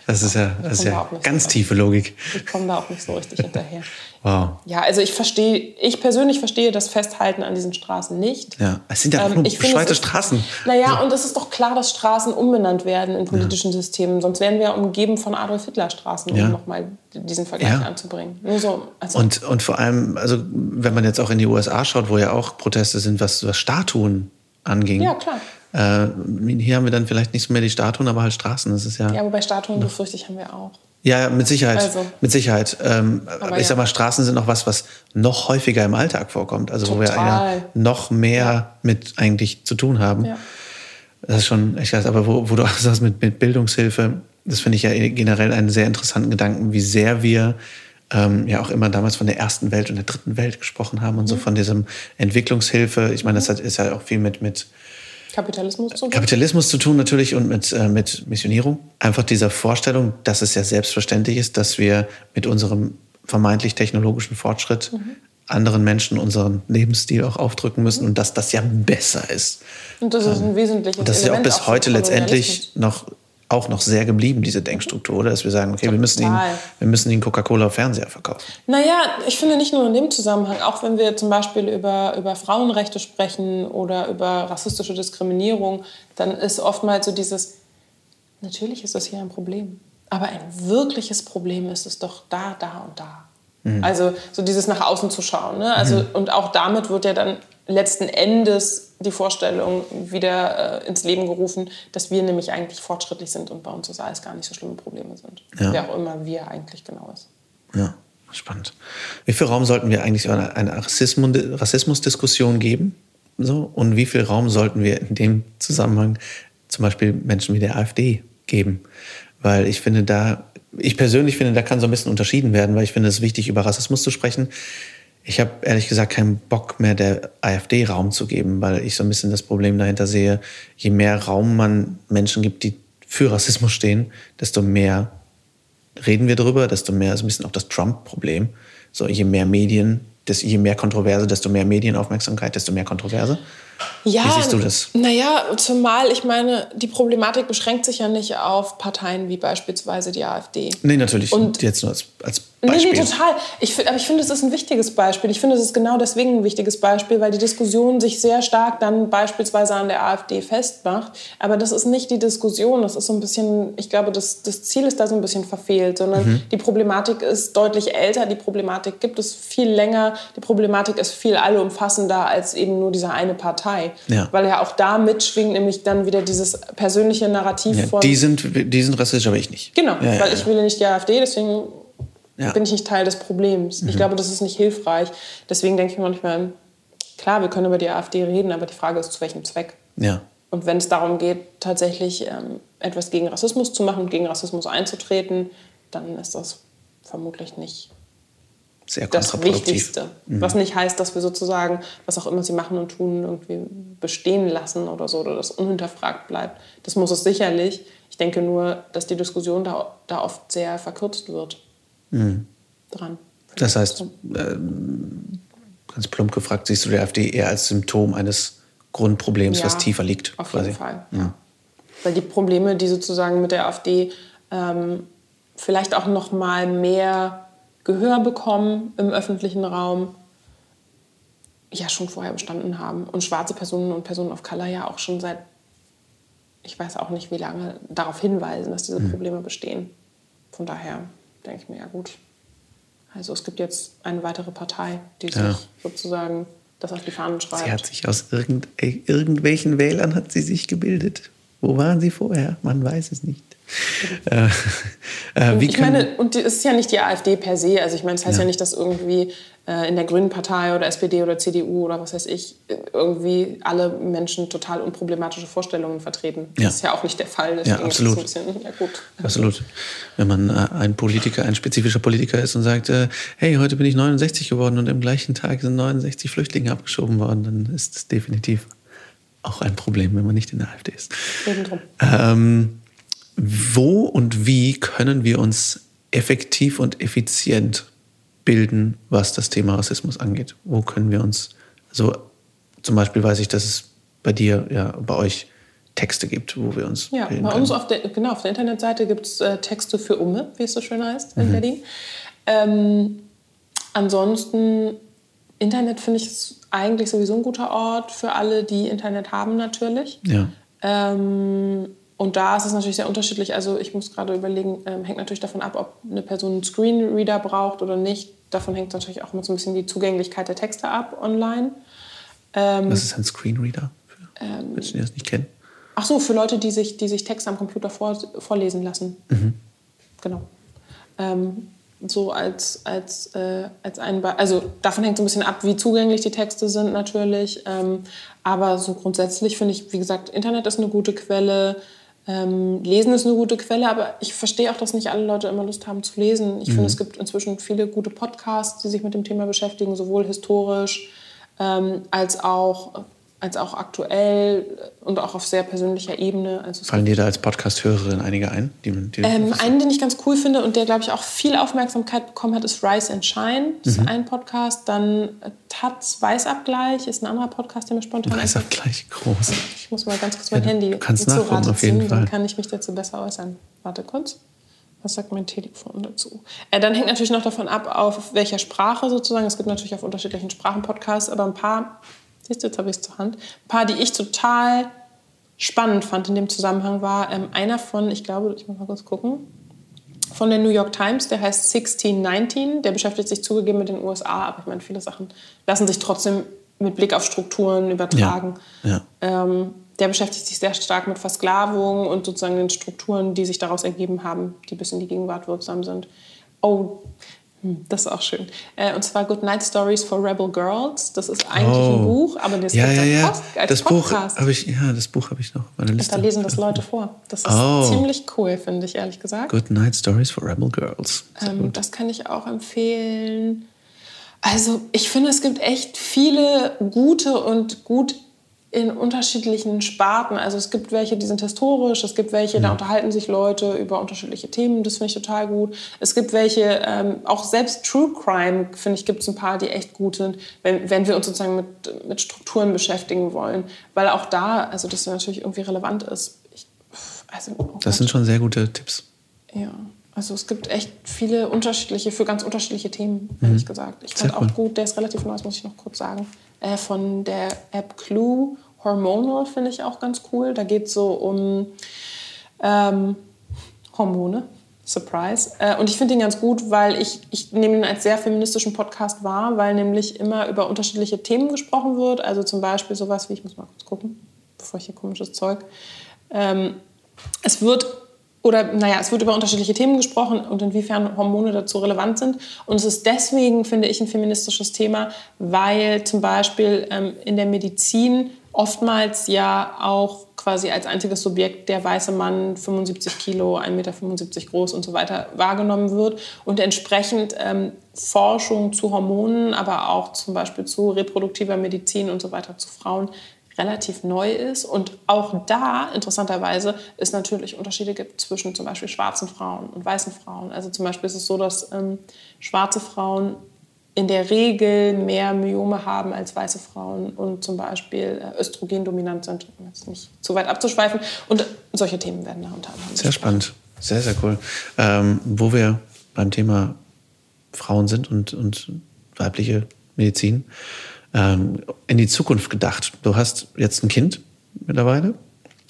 Das ist ja, das ist ja nicht ganz so tiefe Logik. Ich komme da auch nicht so richtig hinterher. Wow. Ja, also ich verstehe, ich persönlich verstehe das Festhalten an diesen Straßen nicht. Ja, es sind ja Ähm, nur bescheuerte Straßen. Naja, und es ist doch klar, dass Straßen umbenannt werden in politischen Systemen. Sonst wären wir ja umgeben von Adolf Hitler Straßen, um Ja. nochmal diesen Vergleich Ja. anzubringen. Nur so. Also, Und, und vor allem, also wenn man jetzt auch in die USA schaut, wo ja auch Proteste sind, was, was Statuen anging. Ja, klar. Äh, hier haben wir dann vielleicht nicht so mehr die Statuen, aber halt Straßen. Das ist ja. ja, wobei Statuen befürchte ich haben wir auch. Ja, mit Sicherheit. Also. Mit Sicherheit. Ähm, aber ich ja. sag mal, Straßen sind auch was, was noch häufiger im Alltag vorkommt. Also wo wir ja Total. noch mehr mit eigentlich zu tun haben. Ja. Das ist schon echt krass. Aber wo, wo du auch sagst mit, mit Bildungshilfe, das finde ich ja generell einen sehr interessanten Gedanken, wie sehr wir ähm, ja auch immer damals von der ersten Welt und der dritten Welt gesprochen haben und so von diesem Entwicklungshilfe. Ich meine, das hat, ist ja auch viel mit, mit Kapitalismus zu tun. Kapitalismus zu tun natürlich und mit, äh, mit Missionierung. Einfach dieser Vorstellung, dass es ja selbstverständlich ist, dass wir mit unserem vermeintlich technologischen Fortschritt Mhm. anderen Menschen unseren Lebensstil auch aufdrücken müssen und dass das ja besser ist. Und das ist ein wesentliches Und das ist ja auch Element bis heute letztendlich noch auch noch sehr geblieben, diese Denkstruktur, oder? Dass wir sagen, okay, wir müssen, Total. wir müssen ihnen Coca-Cola auf Fernseher verkaufen. Naja, ich finde nicht nur in dem Zusammenhang, auch wenn wir zum Beispiel über, über Frauenrechte sprechen oder über rassistische Diskriminierung, dann ist oftmals so dieses, natürlich ist das hier ein Problem, aber ein wirkliches Problem ist es doch da, da und da. Also so dieses nach außen zu schauen. Ne? Also, Und auch damit wird ja dann letzten Endes die Vorstellung wieder äh, ins Leben gerufen, dass wir nämlich eigentlich fortschrittlich sind und bei uns das alles gar nicht so schlimme Probleme sind. Ja. Wer auch immer wir eigentlich genau ist. Ja, spannend. Wie viel Raum sollten wir eigentlich einer eine Rassismus, Rassismusdiskussion geben? So? Und wie viel Raum sollten wir in dem Zusammenhang zum Beispiel Menschen wie der AfD geben? Weil ich finde, da, ich persönlich finde, da kann so ein bisschen unterschieden werden, weil ich finde es ist wichtig, über Rassismus zu sprechen. Ich habe ehrlich gesagt keinen Bock mehr, der AfD Raum zu geben, weil ich so ein bisschen das Problem dahinter sehe, je mehr Raum man Menschen gibt, die für Rassismus stehen, desto mehr reden wir darüber, desto mehr ist ein bisschen auch das Trump-Problem. So, je mehr Medien, desto, je mehr Kontroverse, desto mehr Medienaufmerksamkeit, desto mehr Kontroverse. Ja, Wie siehst du das? Naja, zumal ich meine, die Problematik beschränkt sich ja nicht auf Parteien wie beispielsweise die AfD. Nee, natürlich. Und- jetzt nur als, als Nee, Beispiel. nee, total. Ich, aber ich finde, es ist ein wichtiges Beispiel. Ich finde, es ist genau deswegen ein wichtiges Beispiel, weil die Diskussion sich sehr stark dann beispielsweise an der AfD festmacht. Aber das ist nicht die Diskussion. Das ist so ein bisschen, ich glaube, das, das Ziel ist da so ein bisschen verfehlt, sondern Mhm. die Problematik ist deutlich älter. Die Problematik gibt es viel länger. Die Problematik ist viel allumfassender als eben nur diese eine Partei. Ja. Weil ja auch da mitschwingt nämlich dann wieder dieses persönliche Narrativ Ja, von. die, sind, die sind rassistisch, aber ich nicht. Genau, Ja, weil ich ja. will nicht die AfD, deswegen Ja. Mhm. bin ich nicht Teil des Problems. Ich glaube, das ist nicht hilfreich. Deswegen denke ich manchmal, klar, wir können über die AfD reden, aber die Frage ist, zu welchem Zweck? Ja. Und wenn es darum geht, tatsächlich ähm, etwas gegen Rassismus zu machen und gegen Rassismus einzutreten, dann ist das vermutlich nicht sehr das. Wichtigste. Was nicht heißt, dass wir sozusagen, was auch immer sie machen und tun, irgendwie bestehen lassen oder so, oder das unhinterfragt bleibt. Das muss es sicherlich. Ich denke nur, dass die Diskussion da, da oft sehr verkürzt wird. Dran. Das heißt, äh, ganz plump gefragt, siehst du die AfD eher als Symptom eines Grundproblems, Ja, was tiefer liegt? Auf quasi. jeden Fall. Ja. Weil die Probleme, die sozusagen mit der AfD ähm, vielleicht auch noch mal mehr Gehör bekommen im öffentlichen Raum, ja schon vorher bestanden haben. Und schwarze Personen und Personen of Color ja auch schon seit, ich weiß auch nicht wie lange, darauf hinweisen, dass diese Mhm. Probleme bestehen. Von daher denke ich mir, ja gut. Also es gibt jetzt eine weitere Partei, die sich Ja. sozusagen das auf die Fahnen schreibt. Sie hat sich aus irgend, irgendwelchen Wählern hat sie sich gebildet. Wo waren sie vorher? Man weiß es nicht. Äh, äh, ich meine, und es ist ja nicht die AfD per se. Also ich meine, es heißt ja, Ja. nicht, dass irgendwie äh, in der Grünen Partei oder SPD oder CDU oder was weiß ich äh, irgendwie alle Menschen total unproblematische Vorstellungen vertreten. Ja. Das ist ja auch nicht der Fall. Deswegen es absolut. Ein bisschen, ja gut. Absolut. Wenn man äh, ein Politiker, ein spezifischer Politiker ist und sagt, äh, hey, heute bin ich 69 geworden und im gleichen Tag sind 69 Flüchtlinge abgeschoben worden, dann ist es definitiv auch ein Problem, wenn man nicht in der AfD ist. Eben drum. Ähm, wo und wie können wir uns effektiv und effizient bilden, was das Thema Rassismus angeht? Wo können wir uns, also zum Beispiel weiß ich, dass es bei dir, ja, bei euch Texte gibt, wo wir uns Ja, bei uns auf der, genau, auf der Internetseite gibt es äh, Texte für Umme, wie es so schön heißt Mhm. in Berlin. Ähm, ansonsten, Internet finde ich ist eigentlich sowieso ein guter Ort für alle, die Internet haben natürlich. Ja. Ähm, und da ist es natürlich sehr unterschiedlich. Also ich muss gerade überlegen, ähm, hängt natürlich davon ab, ob eine Person einen Screenreader braucht oder nicht. Davon hängt natürlich auch immer so ein bisschen die Zugänglichkeit der Texte ab online. Ähm, Was ist ein Screenreader für Menschen, die das nicht kennen? Ach so, für Leute, die sich, die sich Texte am Computer vor, vorlesen lassen. Genau. Ähm, so als, als, äh, als ein Be Also davon hängt so ein bisschen ab, wie zugänglich die Texte sind natürlich. Ähm, aber so grundsätzlich finde ich, wie gesagt, Internet ist eine gute Quelle. Ähm, lesen ist eine gute Quelle, aber ich verstehe auch, dass nicht alle Leute immer Lust haben zu lesen. Ich finde, es gibt inzwischen viele gute Podcasts, die sich mit dem Thema beschäftigen, sowohl historisch ähm, als auch als auch aktuell und auch auf sehr persönlicher Ebene. Also Fallen dir da als Podcast-Hörerin einige ein? Die, die ähm, einen, den ich ganz cool finde und der, glaube ich, auch viel Aufmerksamkeit bekommen hat, ist Rise and Shine. Das ist ein Podcast. Dann äh, Taz Weißabgleich ist ein anderer Podcast, der mir spontan Weiß einfällt. gleich groß. Ich muss mal ganz kurz mein Ja, Handy du kannst nachgucken, auf jeden ziehen, Fall. Dann kann ich mich dazu besser äußern. Warte kurz. Was sagt mein Telefon dazu? Äh, dann hängt natürlich noch davon ab, auf welcher Sprache sozusagen. Es gibt natürlich auf unterschiedlichen Sprachen Podcasts, aber ein paar, siehst du, jetzt habe ich es zur Hand, ein paar, die ich total spannend fand in dem Zusammenhang, war ähm, einer von, ich glaube, ich muss mal kurz gucken, von der New York Times, der heißt 1619. Der beschäftigt sich zugegeben mit den USA, aber ich meine, viele Sachen lassen sich trotzdem mit Blick auf Strukturen übertragen. Ja. Ähm, der beschäftigt sich sehr stark mit Versklavung und sozusagen den Strukturen, die sich daraus ergeben haben, die bis in die Gegenwart wirksam sind. Oh, das ist auch schön. Äh, und zwar Good Night Stories for Rebel Girls. Das ist eigentlich ein Oh. Buch, aber das Ja, gibt ja, ja. Post- als Das Buch Podcast. habe ich, ja, das Buch habe ich noch auf meiner Liste. da lesen das Leute vor. Das ist Oh. ziemlich cool, finde ich, ehrlich gesagt. Good Night Stories for Rebel Girls. Ähm, das kann ich auch empfehlen. Also ich finde, es gibt echt viele gute und gut in unterschiedlichen Sparten. Also es gibt welche, die sind historisch, es gibt welche, da unterhalten sich Leute über unterschiedliche Themen, das finde ich total gut. Es gibt welche, ähm, auch selbst True Crime, finde ich, gibt es ein paar, die echt gut sind, wenn, wenn wir uns sozusagen mit, mit Strukturen beschäftigen wollen. Weil auch da, also das natürlich irgendwie relevant ist. Ich, also, oh Das sind schon sehr gute Tipps. ja, also es gibt echt viele unterschiedliche, für ganz unterschiedliche Themen, ehrlich gesagt. Ich fand Mhm. Cool. auch gut, der ist relativ neu, das muss ich noch kurz sagen, äh, von der App Clue, Hormonal finde ich auch ganz cool. Da geht es so um ähm, Hormone. Surprise. Äh, und ich finde ihn ganz gut, weil ich, ich nehme ihn als sehr feministischen Podcast wahr, weil nämlich immer über unterschiedliche Themen gesprochen wird. Also zum Beispiel sowas wie, ich muss mal kurz gucken, bevor ich hier komisches Zeug. Ähm, es wird oder naja, es wird über unterschiedliche Themen gesprochen und inwiefern Hormone dazu relevant sind. Und es ist deswegen, finde ich, ein feministisches Thema, weil zum Beispiel ähm, in der Medizin oftmals ja auch quasi als einziges Subjekt der weiße Mann 75 Kilo, 1,75 Meter groß und so weiter wahrgenommen wird und entsprechend ähm, Forschung zu Hormonen, aber auch zum Beispiel zu reproduktiver Medizin und so weiter zu Frauen relativ neu ist und auch da interessanterweise es natürlich Unterschiede gibt zwischen zum Beispiel schwarzen Frauen und weißen Frauen. Also zum Beispiel ist es so, dass ähm, schwarze Frauen in der Regel mehr Myome haben als weiße Frauen und zum Beispiel äh, östrogendominant sind, um jetzt nicht zu weit abzuschweifen. Und solche Themen werden da unter anderem. Sehr spannend, sehr, sehr cool. Ähm, wo wir beim Thema Frauen sind und, und weibliche Medizin, ähm, in die Zukunft gedacht. Du hast jetzt ein Kind mittlerweile.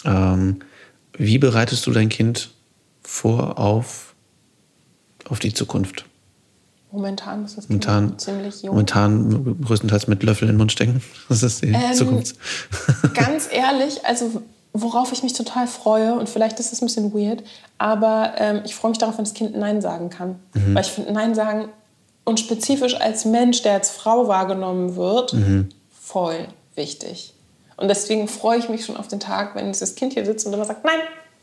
Ähm, wie bereitest du dein Kind vor auf, auf die Zukunft? Momentan ist das momentan, ziemlich jung. Momentan größtenteils mit Löffel in den Mund stecken. Das ist die ähm, Zukunft. Ganz ehrlich, also worauf ich mich total freue, und vielleicht ist es ein bisschen weird, aber ähm, ich freue mich darauf, wenn das Kind Nein sagen kann. Mhm. Weil ich finde, Nein sagen und spezifisch als Mensch, der als Frau wahrgenommen wird, mhm. voll wichtig. Und deswegen freue ich mich schon auf den Tag, wenn dieses Kind hier sitzt und immer sagt, nein,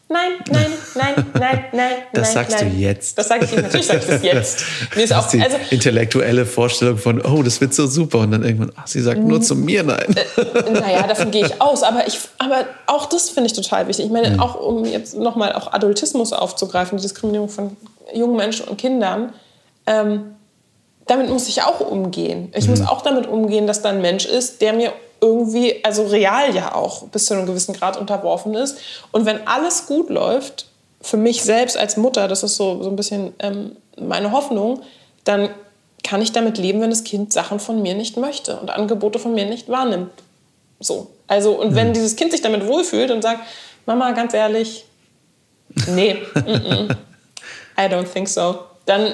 nein, nein, nein, nein, nein. Das nein, sagst nein. du jetzt. Das sage ich natürlich sage ich das jetzt. Mir ist das auch, ist die also, intellektuelle Vorstellung von, oh, das wird so super. Und dann irgendwann, ach, sie sagt nur zu mir nein. Äh, naja, davon gehe ich aus. Aber, ich, aber auch das finde ich total wichtig. Ich meine, mhm. auch um jetzt nochmal auch Adultismus aufzugreifen, die Diskriminierung von jungen Menschen und Kindern. Ähm, damit muss ich auch umgehen. Ich mhm. muss auch damit umgehen, dass da ein Mensch ist, der mir irgendwie, also real ja auch bis zu einem gewissen Grad unterworfen ist. Und wenn alles gut läuft, für mich selbst als Mutter, das ist so, so ein bisschen ähm, meine Hoffnung, dann kann ich damit leben, wenn das Kind Sachen von mir nicht möchte und Angebote von mir nicht wahrnimmt. So. Also, und mhm. wenn dieses Kind sich damit wohlfühlt und sagt, Mama, ganz ehrlich, nee, mm -mm, I don't think so, dann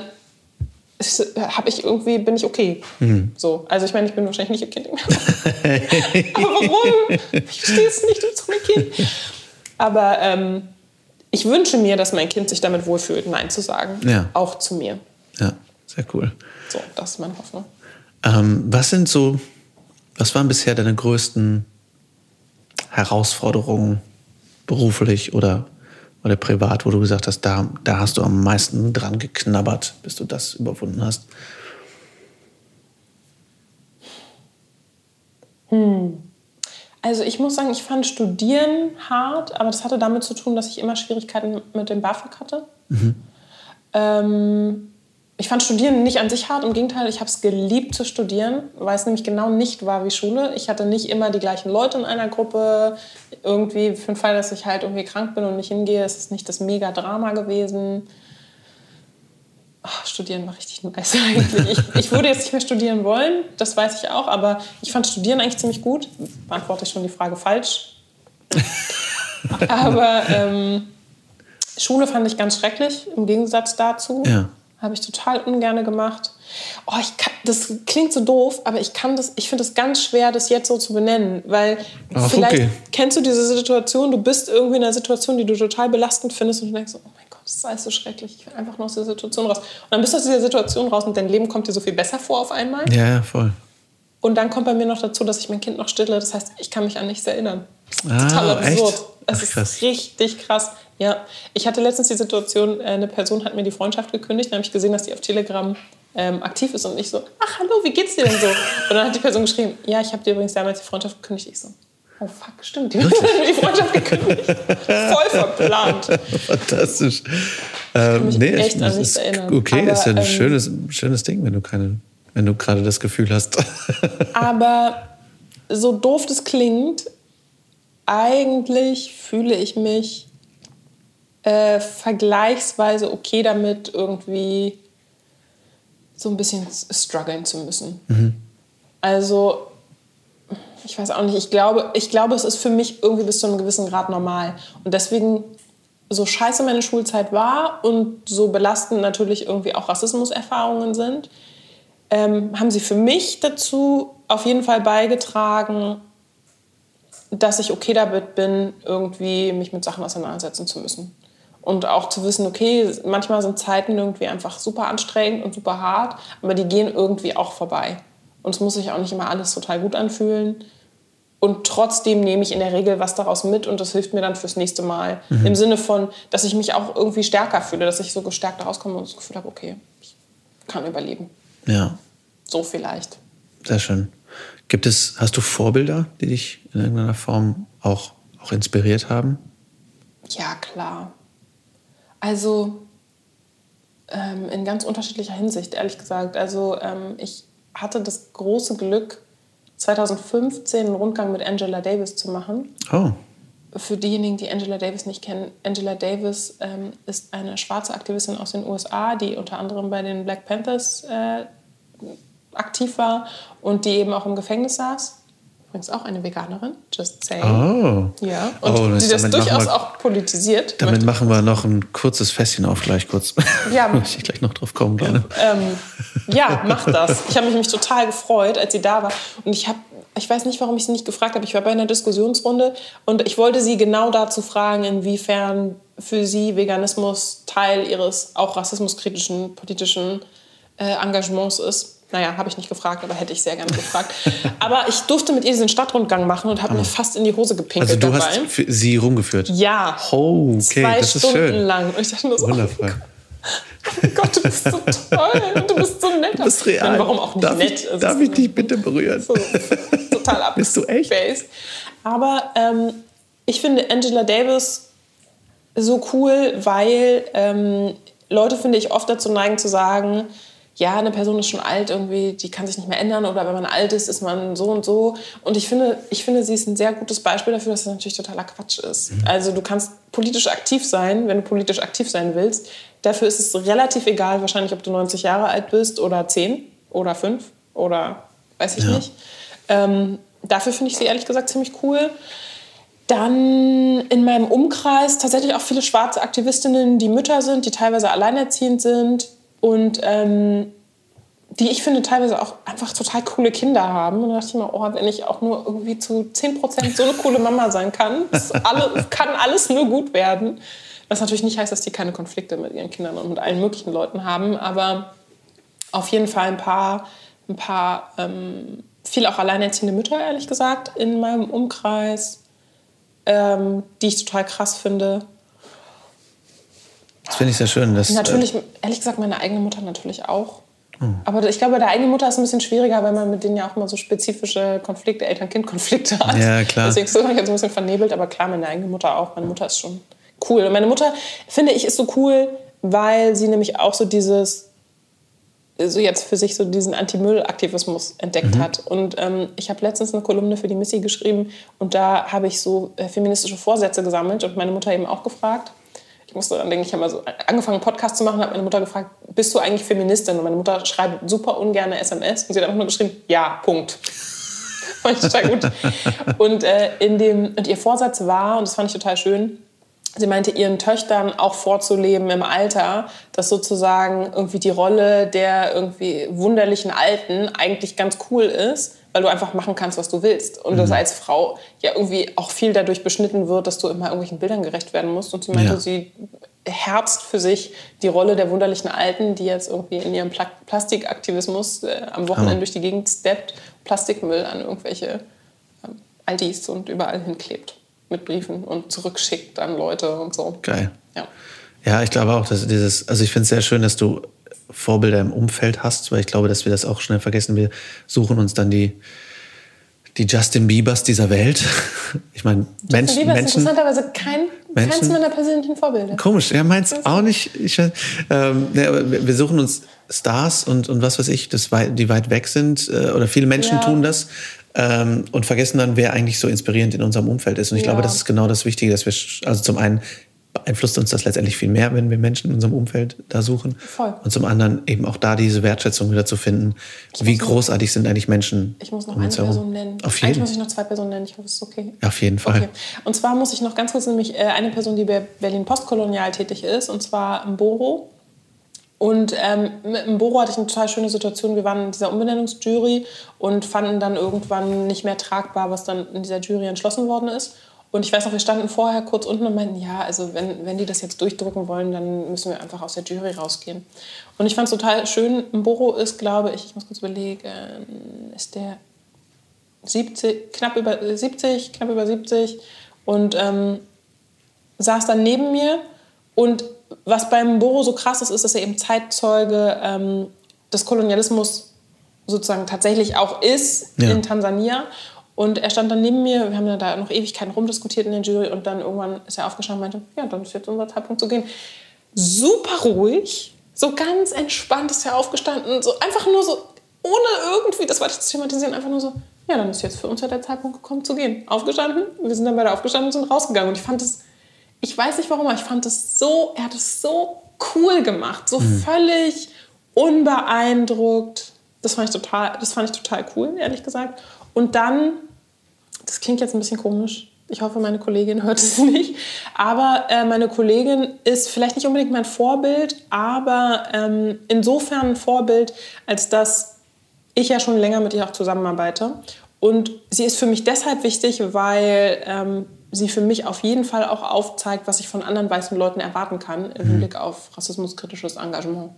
habe ich irgendwie, bin ich okay. Mhm. So. Also ich meine, ich bin wahrscheinlich nicht ihr Kind mehr. Aber warum? Ich verstehe es nicht, du bist mein Kind. Aber ähm, ich wünsche mir, dass mein Kind sich damit wohlfühlt, Nein zu sagen. Ja. Auch zu mir. Ja, sehr cool. So, das ist meine Hoffnung. Ähm, was sind so, was waren bisher deine größten Herausforderungen beruflich oder oder privat, wo du gesagt hast, da, da hast du am meisten dran geknabbert, bis du das überwunden hast? Hm. Also ich muss sagen, ich fand Studieren hart, aber das hatte damit zu tun, dass ich immer Schwierigkeiten mit dem BAföG hatte. Mhm. Ähm, ich fand Studieren nicht an sich hart, im Gegenteil, ich habe es geliebt zu studieren, weil es nämlich genau nicht war wie Schule. Ich hatte nicht immer die gleichen Leute in einer Gruppe. Irgendwie für den Fall, dass ich halt irgendwie krank bin und nicht hingehe, ist es nicht das Mega-Drama gewesen. Ach, studieren war richtig nice eigentlich. Ich, ich würde jetzt nicht mehr studieren wollen, das weiß ich auch, aber ich fand Studieren eigentlich ziemlich gut. Beantworte ich schon die Frage falsch. aber ähm, Schule fand ich ganz schrecklich im Gegensatz dazu. Ja. Habe ich total ungern gemacht. Oh, ich kann, das klingt so doof, aber ich kann das, ich finde es ganz schwer, das jetzt so zu benennen, weil Ach, vielleicht okay. kennst du diese Situation, du bist irgendwie in einer Situation, die du total belastend findest und du denkst, oh mein Gott, das ist alles so schrecklich, ich will einfach nur aus dieser Situation raus. Und dann bist du aus dieser Situation raus und dein Leben kommt dir so viel besser vor auf einmal. Ja, ja voll. Und dann kommt bei mir noch dazu, dass ich mein Kind noch stille, das heißt, ich kann mich an nichts erinnern. Das ist ah, total absurd. Echt? Das Ach, ist richtig krass. Ja, ich hatte letztens die Situation, äh, eine Person hat mir die Freundschaft gekündigt, dann habe ich gesehen, dass die auf Telegram ähm, aktiv ist und ich so, ach hallo, wie geht's dir denn so? Und dann hat die Person geschrieben, ja, ich habe dir übrigens damals die Freundschaft gekündigt. Ich so, oh fuck, stimmt, die hat mir die Freundschaft gekündigt. Voll verplant. Fantastisch. Ähm, ich nee, echt ich, an nichts erinnern. Okay, Aber, ist ja ein ähm, schönes, schönes Ding, wenn du keine, wenn du gerade das Gefühl hast. Aber so doof das klingt, eigentlich fühle ich mich äh, vergleichsweise okay damit, irgendwie so ein bisschen strugglen zu müssen. Mhm. Also, ich weiß auch nicht, ich glaube, ich glaube, es ist für mich irgendwie bis zu einem gewissen Grad normal. Und deswegen, so scheiße meine Schulzeit war und so belastend natürlich irgendwie auch Rassismuserfahrungen sind, ähm, haben sie für mich dazu auf jeden Fall beigetragen, dass ich okay damit bin, irgendwie mich mit Sachen auseinandersetzen zu müssen. Und auch zu wissen, okay, manchmal sind Zeiten irgendwie einfach super anstrengend und super hart, aber die gehen irgendwie auch vorbei. Und es muss sich auch nicht immer alles total gut anfühlen. Und trotzdem nehme ich in der Regel was daraus mit und das hilft mir dann fürs nächste Mal. Mhm. Im Sinne von, dass ich mich auch irgendwie stärker fühle, dass ich so gestärkt rauskomme und das Gefühl habe, okay, ich kann überleben. Ja. So vielleicht. Sehr schön. Gibt es, hast du Vorbilder, die dich in irgendeiner Form auch, auch inspiriert haben? Ja, klar. Also ähm, in ganz unterschiedlicher Hinsicht, ehrlich gesagt. Also ähm, ich hatte das große Glück, 2015 einen Rundgang mit Angela Davis zu machen. Oh. Für diejenigen, die Angela Davis nicht kennen, Angela Davis ähm, ist eine schwarze Aktivistin aus den USA, die unter anderem bei den Black Panthers äh, aktiv war und die eben auch im Gefängnis saß. Übrigens auch eine Veganerin, just saying. Oh. Ja, und oh, die das durchaus wir, auch politisiert. Damit machen wir noch ein kurzes Fässchen auf, gleich kurz. Ja. Möchte ich gleich noch drauf kommen, gerne. Ähm, ja, mach das. Ich habe mich total gefreut, als sie da war. Und ich habe ich weiß nicht, warum ich sie nicht gefragt habe. Ich war bei einer Diskussionsrunde und ich wollte sie genau dazu fragen, inwiefern für sie Veganismus Teil ihres auch rassismuskritischen politischen äh, Engagements ist. Naja, habe ich nicht gefragt, aber hätte ich sehr gerne gefragt. aber ich durfte mit ihr diesen Stadtrundgang machen und habe mir fast in die Hose gepinkelt Also du dabei. hast sie rumgeführt? Ja. Oh, okay, Zwei das ist Stunden schön. lang. Und ich dachte nur so, Wundervoll. Oh Gott, du bist so toll und du bist so nett. Du bist real. Ja, warum auch nicht darf nett? Ich, darf ich dich bitte berühren? So, total ab. bist du echt? Aber ähm, ich finde Angela Davis so cool, weil ähm, Leute, finde ich, oft dazu neigen zu sagen, ja, eine Person ist schon alt irgendwie, die kann sich nicht mehr ändern oder wenn man alt ist, ist man so und so. Und ich finde, ich finde, sie ist ein sehr gutes Beispiel dafür, dass das natürlich totaler Quatsch ist. Mhm. Also du kannst politisch aktiv sein, wenn du politisch aktiv sein willst. Dafür ist es relativ egal, wahrscheinlich, ob du 90 Jahre alt bist oder 10 oder 5 oder weiß ich ja. nicht. Ähm, dafür finde ich sie ehrlich gesagt ziemlich cool. Dann in meinem Umkreis tatsächlich auch viele schwarze Aktivistinnen, die Mütter sind, die teilweise alleinerziehend sind und ähm, die ich finde teilweise auch einfach total coole Kinder haben. Und da dachte ich mir, oh, wenn ich auch nur irgendwie zu 10% so eine coole Mama sein kann, alle, kann alles nur gut werden. Was natürlich nicht heißt, dass die keine Konflikte mit ihren Kindern und mit allen möglichen Leuten haben, aber auf jeden Fall ein paar, ein paar ähm, viele auch alleinerziehende Mütter, ehrlich gesagt, in meinem Umkreis, ähm, die ich total krass finde. Das finde ich sehr schön. Dass, natürlich, ehrlich gesagt, meine eigene Mutter natürlich auch. Hm. Aber ich glaube, bei der eigenen Mutter ist es ein bisschen schwieriger, weil man mit denen ja auch immer so spezifische Konflikte, Eltern-Kind-Konflikte hat. Ja, klar. Deswegen ist das jetzt ein bisschen vernebelt, aber klar, meine eigene Mutter auch. Meine Mutter ist schon cool. Und meine Mutter, finde ich, ist so cool, weil sie nämlich auch so dieses, so jetzt für sich so diesen Anti-Müll-Aktivismus entdeckt mhm. hat. Und ähm, ich habe letztens eine Kolumne für die Missy geschrieben und da habe ich so äh, feministische Vorsätze gesammelt und meine Mutter eben auch gefragt. Ich dann denken, ich habe mal so angefangen, einen Podcast zu machen, habe meine Mutter gefragt, bist du eigentlich Feministin? Und meine Mutter schreibt super ungern SMS und sie hat einfach nur geschrieben, ja, Punkt. fand ich total gut. und, äh, in dem, und ihr Vorsatz war, und das fand ich total schön, sie meinte, ihren Töchtern auch vorzuleben im Alter, dass sozusagen irgendwie die Rolle der irgendwie wunderlichen Alten eigentlich ganz cool ist, weil du einfach machen kannst, was du willst. Und mhm. dass als Frau ja irgendwie auch viel dadurch beschnitten wird, dass du immer irgendwelchen Bildern gerecht werden musst. Und sie meinte, ja. sie herzt für sich die Rolle der wunderlichen Alten, die jetzt irgendwie in ihrem Pla Plastikaktivismus äh, am Wochenende oh. durch die Gegend steppt, Plastikmüll an irgendwelche äh, Aldis und überall hinklebt mit Briefen und zurückschickt an Leute und so. Geil. Ja, ja ich glaube auch, dass dieses, also ich finde es sehr schön, dass du Vorbilder im Umfeld hast, weil ich glaube, dass wir das auch schnell vergessen. Wir suchen uns dann die, die Justin Biebers dieser Welt. Ich meine, Menschen. Bieber ist interessanterweise kein, Menschen, keins meiner persönlichen Vorbilder. Komisch, ja, meins auch nicht. Ich, ähm, ne, aber wir suchen uns Stars und, und was weiß ich, das die weit weg sind, äh, oder viele Menschen ja. tun das ähm, und vergessen dann, wer eigentlich so inspirierend in unserem Umfeld ist. Und ich ja. glaube, das ist genau das Wichtige, dass wir, also zum einen beeinflusst uns das letztendlich viel mehr, wenn wir Menschen in unserem Umfeld da suchen. Voll. Und zum anderen eben auch da diese Wertschätzung wieder zu finden. Ich wie großartig sind eigentlich Menschen. Ich muss noch um eine Person nennen. Auf jeden. Eigentlich muss ich noch zwei Personen nennen. Ich hoffe, es ist okay. Auf jeden Fall. Okay. Und zwar muss ich noch ganz kurz nämlich äh, eine Person, die bei Berlin postkolonial tätig ist, und zwar Mboro. Und ähm, mit Mboro hatte ich eine total schöne Situation. Wir waren in dieser Umbenennungsjury und fanden dann irgendwann nicht mehr tragbar, was dann in dieser Jury entschlossen worden ist. Und ich weiß noch, wir standen vorher kurz unten und meinten, ja, also wenn, wenn die das jetzt durchdrücken wollen, dann müssen wir einfach aus der Jury rausgehen. Und ich fand es total schön. Mboro ist, glaube ich, ich muss kurz überlegen, ist der 70, knapp über 70, knapp über 70 und ähm, saß dann neben mir. Und was beim Boro so krass ist, ist, dass er eben Zeitzeuge ähm, des Kolonialismus sozusagen tatsächlich auch ist ja. in Tansania. Und er stand dann neben mir, wir haben ja da noch Ewigkeiten rumdiskutiert in der Jury und dann irgendwann ist er aufgestanden und meinte, ja, dann ist jetzt unser Zeitpunkt zu gehen. Super ruhig, so ganz entspannt ist er aufgestanden, so einfach nur so, ohne irgendwie das weiter zu thematisieren, einfach nur so, ja, dann ist jetzt für uns ja der Zeitpunkt gekommen zu gehen. Aufgestanden, wir sind dann beide aufgestanden und sind rausgegangen. Und ich fand es, ich weiß nicht warum, aber ich fand es so, er hat es so cool gemacht, so mhm. völlig unbeeindruckt. Das fand ich total, das fand ich total cool, ehrlich gesagt. Und dann, das klingt jetzt ein bisschen komisch, ich hoffe, meine Kollegin hört es nicht. Aber äh, meine Kollegin ist vielleicht nicht unbedingt mein Vorbild, aber ähm, insofern ein Vorbild, als dass ich ja schon länger mit ihr auch zusammenarbeite. Und sie ist für mich deshalb wichtig, weil ähm, sie für mich auf jeden Fall auch aufzeigt, was ich von anderen weißen Leuten erwarten kann im mhm. Hinblick auf rassismuskritisches Engagement.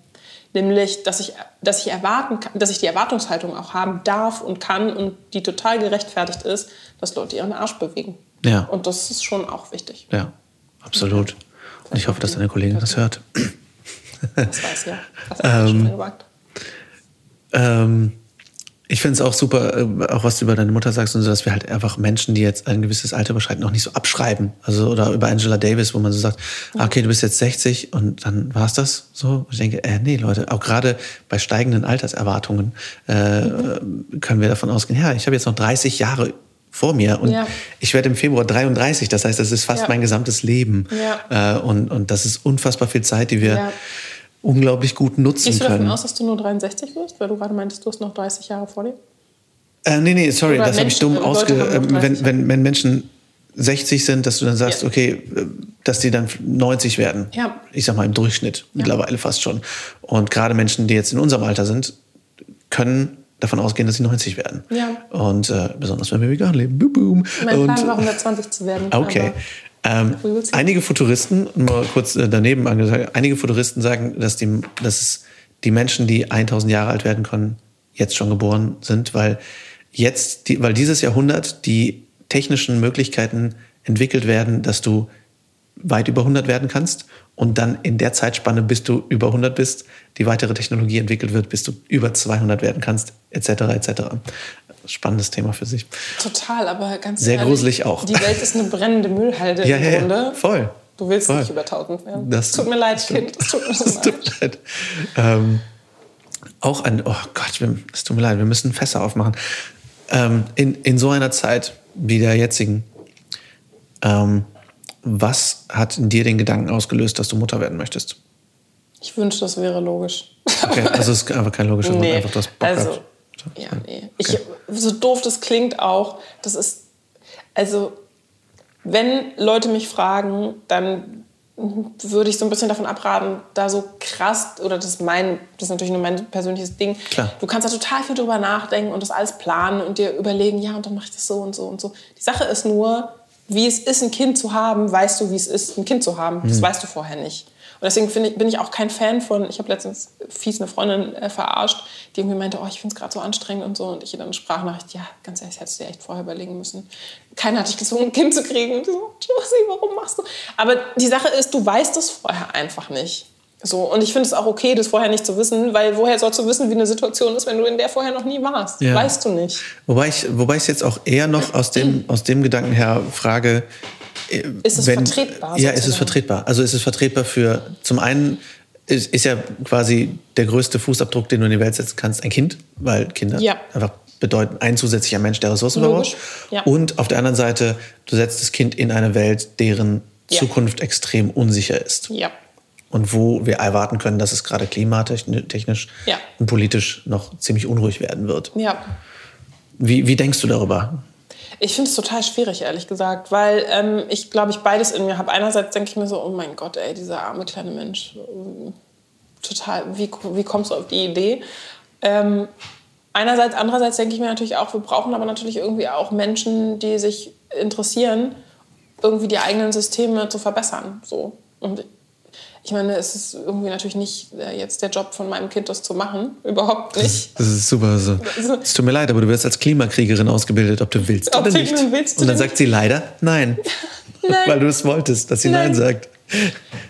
Nämlich, dass ich, dass, ich erwarten kann, dass ich die Erwartungshaltung auch haben darf und kann und die total gerechtfertigt ist, dass Leute ihren Arsch bewegen. Ja. Und das ist schon auch wichtig. Ja, absolut. Und ich hoffe, dass deine Kollegin das hört. Das weiß ja. Das ähm, schon. Ähm, ich finde es auch super, äh, auch was du über deine Mutter sagst und so, dass wir halt einfach Menschen, die jetzt ein gewisses Alter überschreiten, noch nicht so abschreiben. Also, oder über Angela Davis, wo man so sagt, ja. okay, du bist jetzt 60 und dann war es das so. Ich denke, äh, nee, Leute, auch gerade bei steigenden Alterserwartungen äh, mhm. können wir davon ausgehen, ja, ich habe jetzt noch 30 Jahre vor mir und ja. ich werde im Februar 33, das heißt, das ist fast ja. mein gesamtes Leben. Äh, und, und das ist unfassbar viel Zeit, die wir unglaublich gut nutzen Gehst können. Gehst du davon aus, dass du nur 63 wirst, weil du gerade meintest, du hast noch 30 Jahre vor dir? Äh, nee, nee, sorry, Oder das habe ich dumm ausge... Äh, wenn, wenn, wenn Menschen 60 sind, dass du dann sagst, ja. okay, äh, dass die dann 90 werden. Ja. Ich sag mal im Durchschnitt ja. mittlerweile fast schon. Und gerade Menschen, die jetzt in unserem Alter sind, können davon ausgehen, dass sie 90 werden. Ja. Und äh, besonders wenn wir vegan leben. Boom, boom. Mein Plan war 120 zu werden. Okay. Ähm, einige Futuristen, mal kurz äh, daneben angesagt, einige Futuristen sagen, dass, die, dass es die Menschen, die 1000 Jahre alt werden können, jetzt schon geboren sind, weil jetzt, die, weil dieses Jahrhundert die technischen Möglichkeiten entwickelt werden, dass du weit über 100 werden kannst und dann in der Zeitspanne, bis du über 100 bist, die weitere Technologie entwickelt wird, bis du über 200 werden kannst, etc. etc spannendes Thema für sich. Total, aber ganz Sehr ehrlich, gruselig auch. Die Welt ist eine brennende Müllhalde ja, im ja, Grunde. Ja, voll. Du willst voll. nicht über 1000 werden. Das, tut mir leid, Kind. Das tut mir das tut leid. Ähm, auch ein, oh Gott, es tut mir leid, wir müssen Fässer aufmachen. Ähm, in, in so einer Zeit wie der jetzigen, ähm, was hat in dir den Gedanken ausgelöst, dass du Mutter werden möchtest? Ich wünschte, das wäre logisch. Okay, also es ist einfach kein logischer Grund, nee. einfach das Bock also, hat. Ja, nee. Ich, so doof das klingt auch, das ist, also, wenn Leute mich fragen, dann würde ich so ein bisschen davon abraten, da so krass, oder das ist mein, das ist natürlich nur mein persönliches Ding. Klar. Du kannst da total viel drüber nachdenken und das alles planen und dir überlegen, ja, und dann mache ich das so und so und so. Die Sache ist nur, wie es ist, ein Kind zu haben, weißt du, wie es ist, ein Kind zu haben. Das mhm. weißt du vorher nicht. Und deswegen ich, bin ich auch kein Fan von, ich habe letztens fies eine Freundin äh, verarscht, die irgendwie meinte, oh, ich finde es gerade so anstrengend und so. Und ich ihr dann Sprachnachricht, ja, ganz ehrlich, hättest du dir echt vorher überlegen müssen. Keiner hat dich gezwungen, ein Kind zu kriegen. Und so, Josie, warum machst du? Aber die Sache ist, du weißt es vorher einfach nicht. So, und ich finde es auch okay, das vorher nicht zu wissen, weil woher sollst du wissen, wie eine Situation ist, wenn du in der vorher noch nie warst? Ja. Weißt du nicht. Wobei ich wobei es jetzt auch eher noch aus dem, aus dem Gedanken her frage, ist es wenn, vertretbar? Ja, ist es vertretbar. Also ist es vertretbar für, zum einen ist, ist, ja quasi der größte Fußabdruck, den du in die Welt setzen kannst, ein Kind, weil Kinder ja. einfach bedeuten ein zusätzlicher Mensch, der Ressourcen braucht. Ja. Und auf der anderen Seite, du setzt das Kind in eine Welt, deren ja. Zukunft extrem unsicher ist. Ja. Und wo wir erwarten können, dass es gerade klimatechnisch und politisch noch ziemlich unruhig werden wird. Ja. Wie, wie denkst du darüber? Ich finde es total schwierig, ehrlich gesagt, weil ähm, ich glaube, ich beides in mir habe. Einerseits denke ich mir so, oh mein Gott, ey, dieser arme kleine Mensch, total, wie, wie kommst du auf die Idee? Ähm, einerseits, andererseits denke ich mir natürlich auch, wir brauchen aber natürlich irgendwie auch Menschen, die sich interessieren, irgendwie die eigenen Systeme zu verbessern. So. Und ich meine, es ist irgendwie natürlich nicht äh, jetzt der Job von meinem Kind, das zu machen. Überhaupt nicht. Das ist super. So. Es tut mir leid, aber du wirst als Klimakriegerin ausgebildet, ob du willst ob oder nicht. Willst Und dann sagt sie leider nein. nein. Weil du es wolltest, dass sie nein, nein sagt.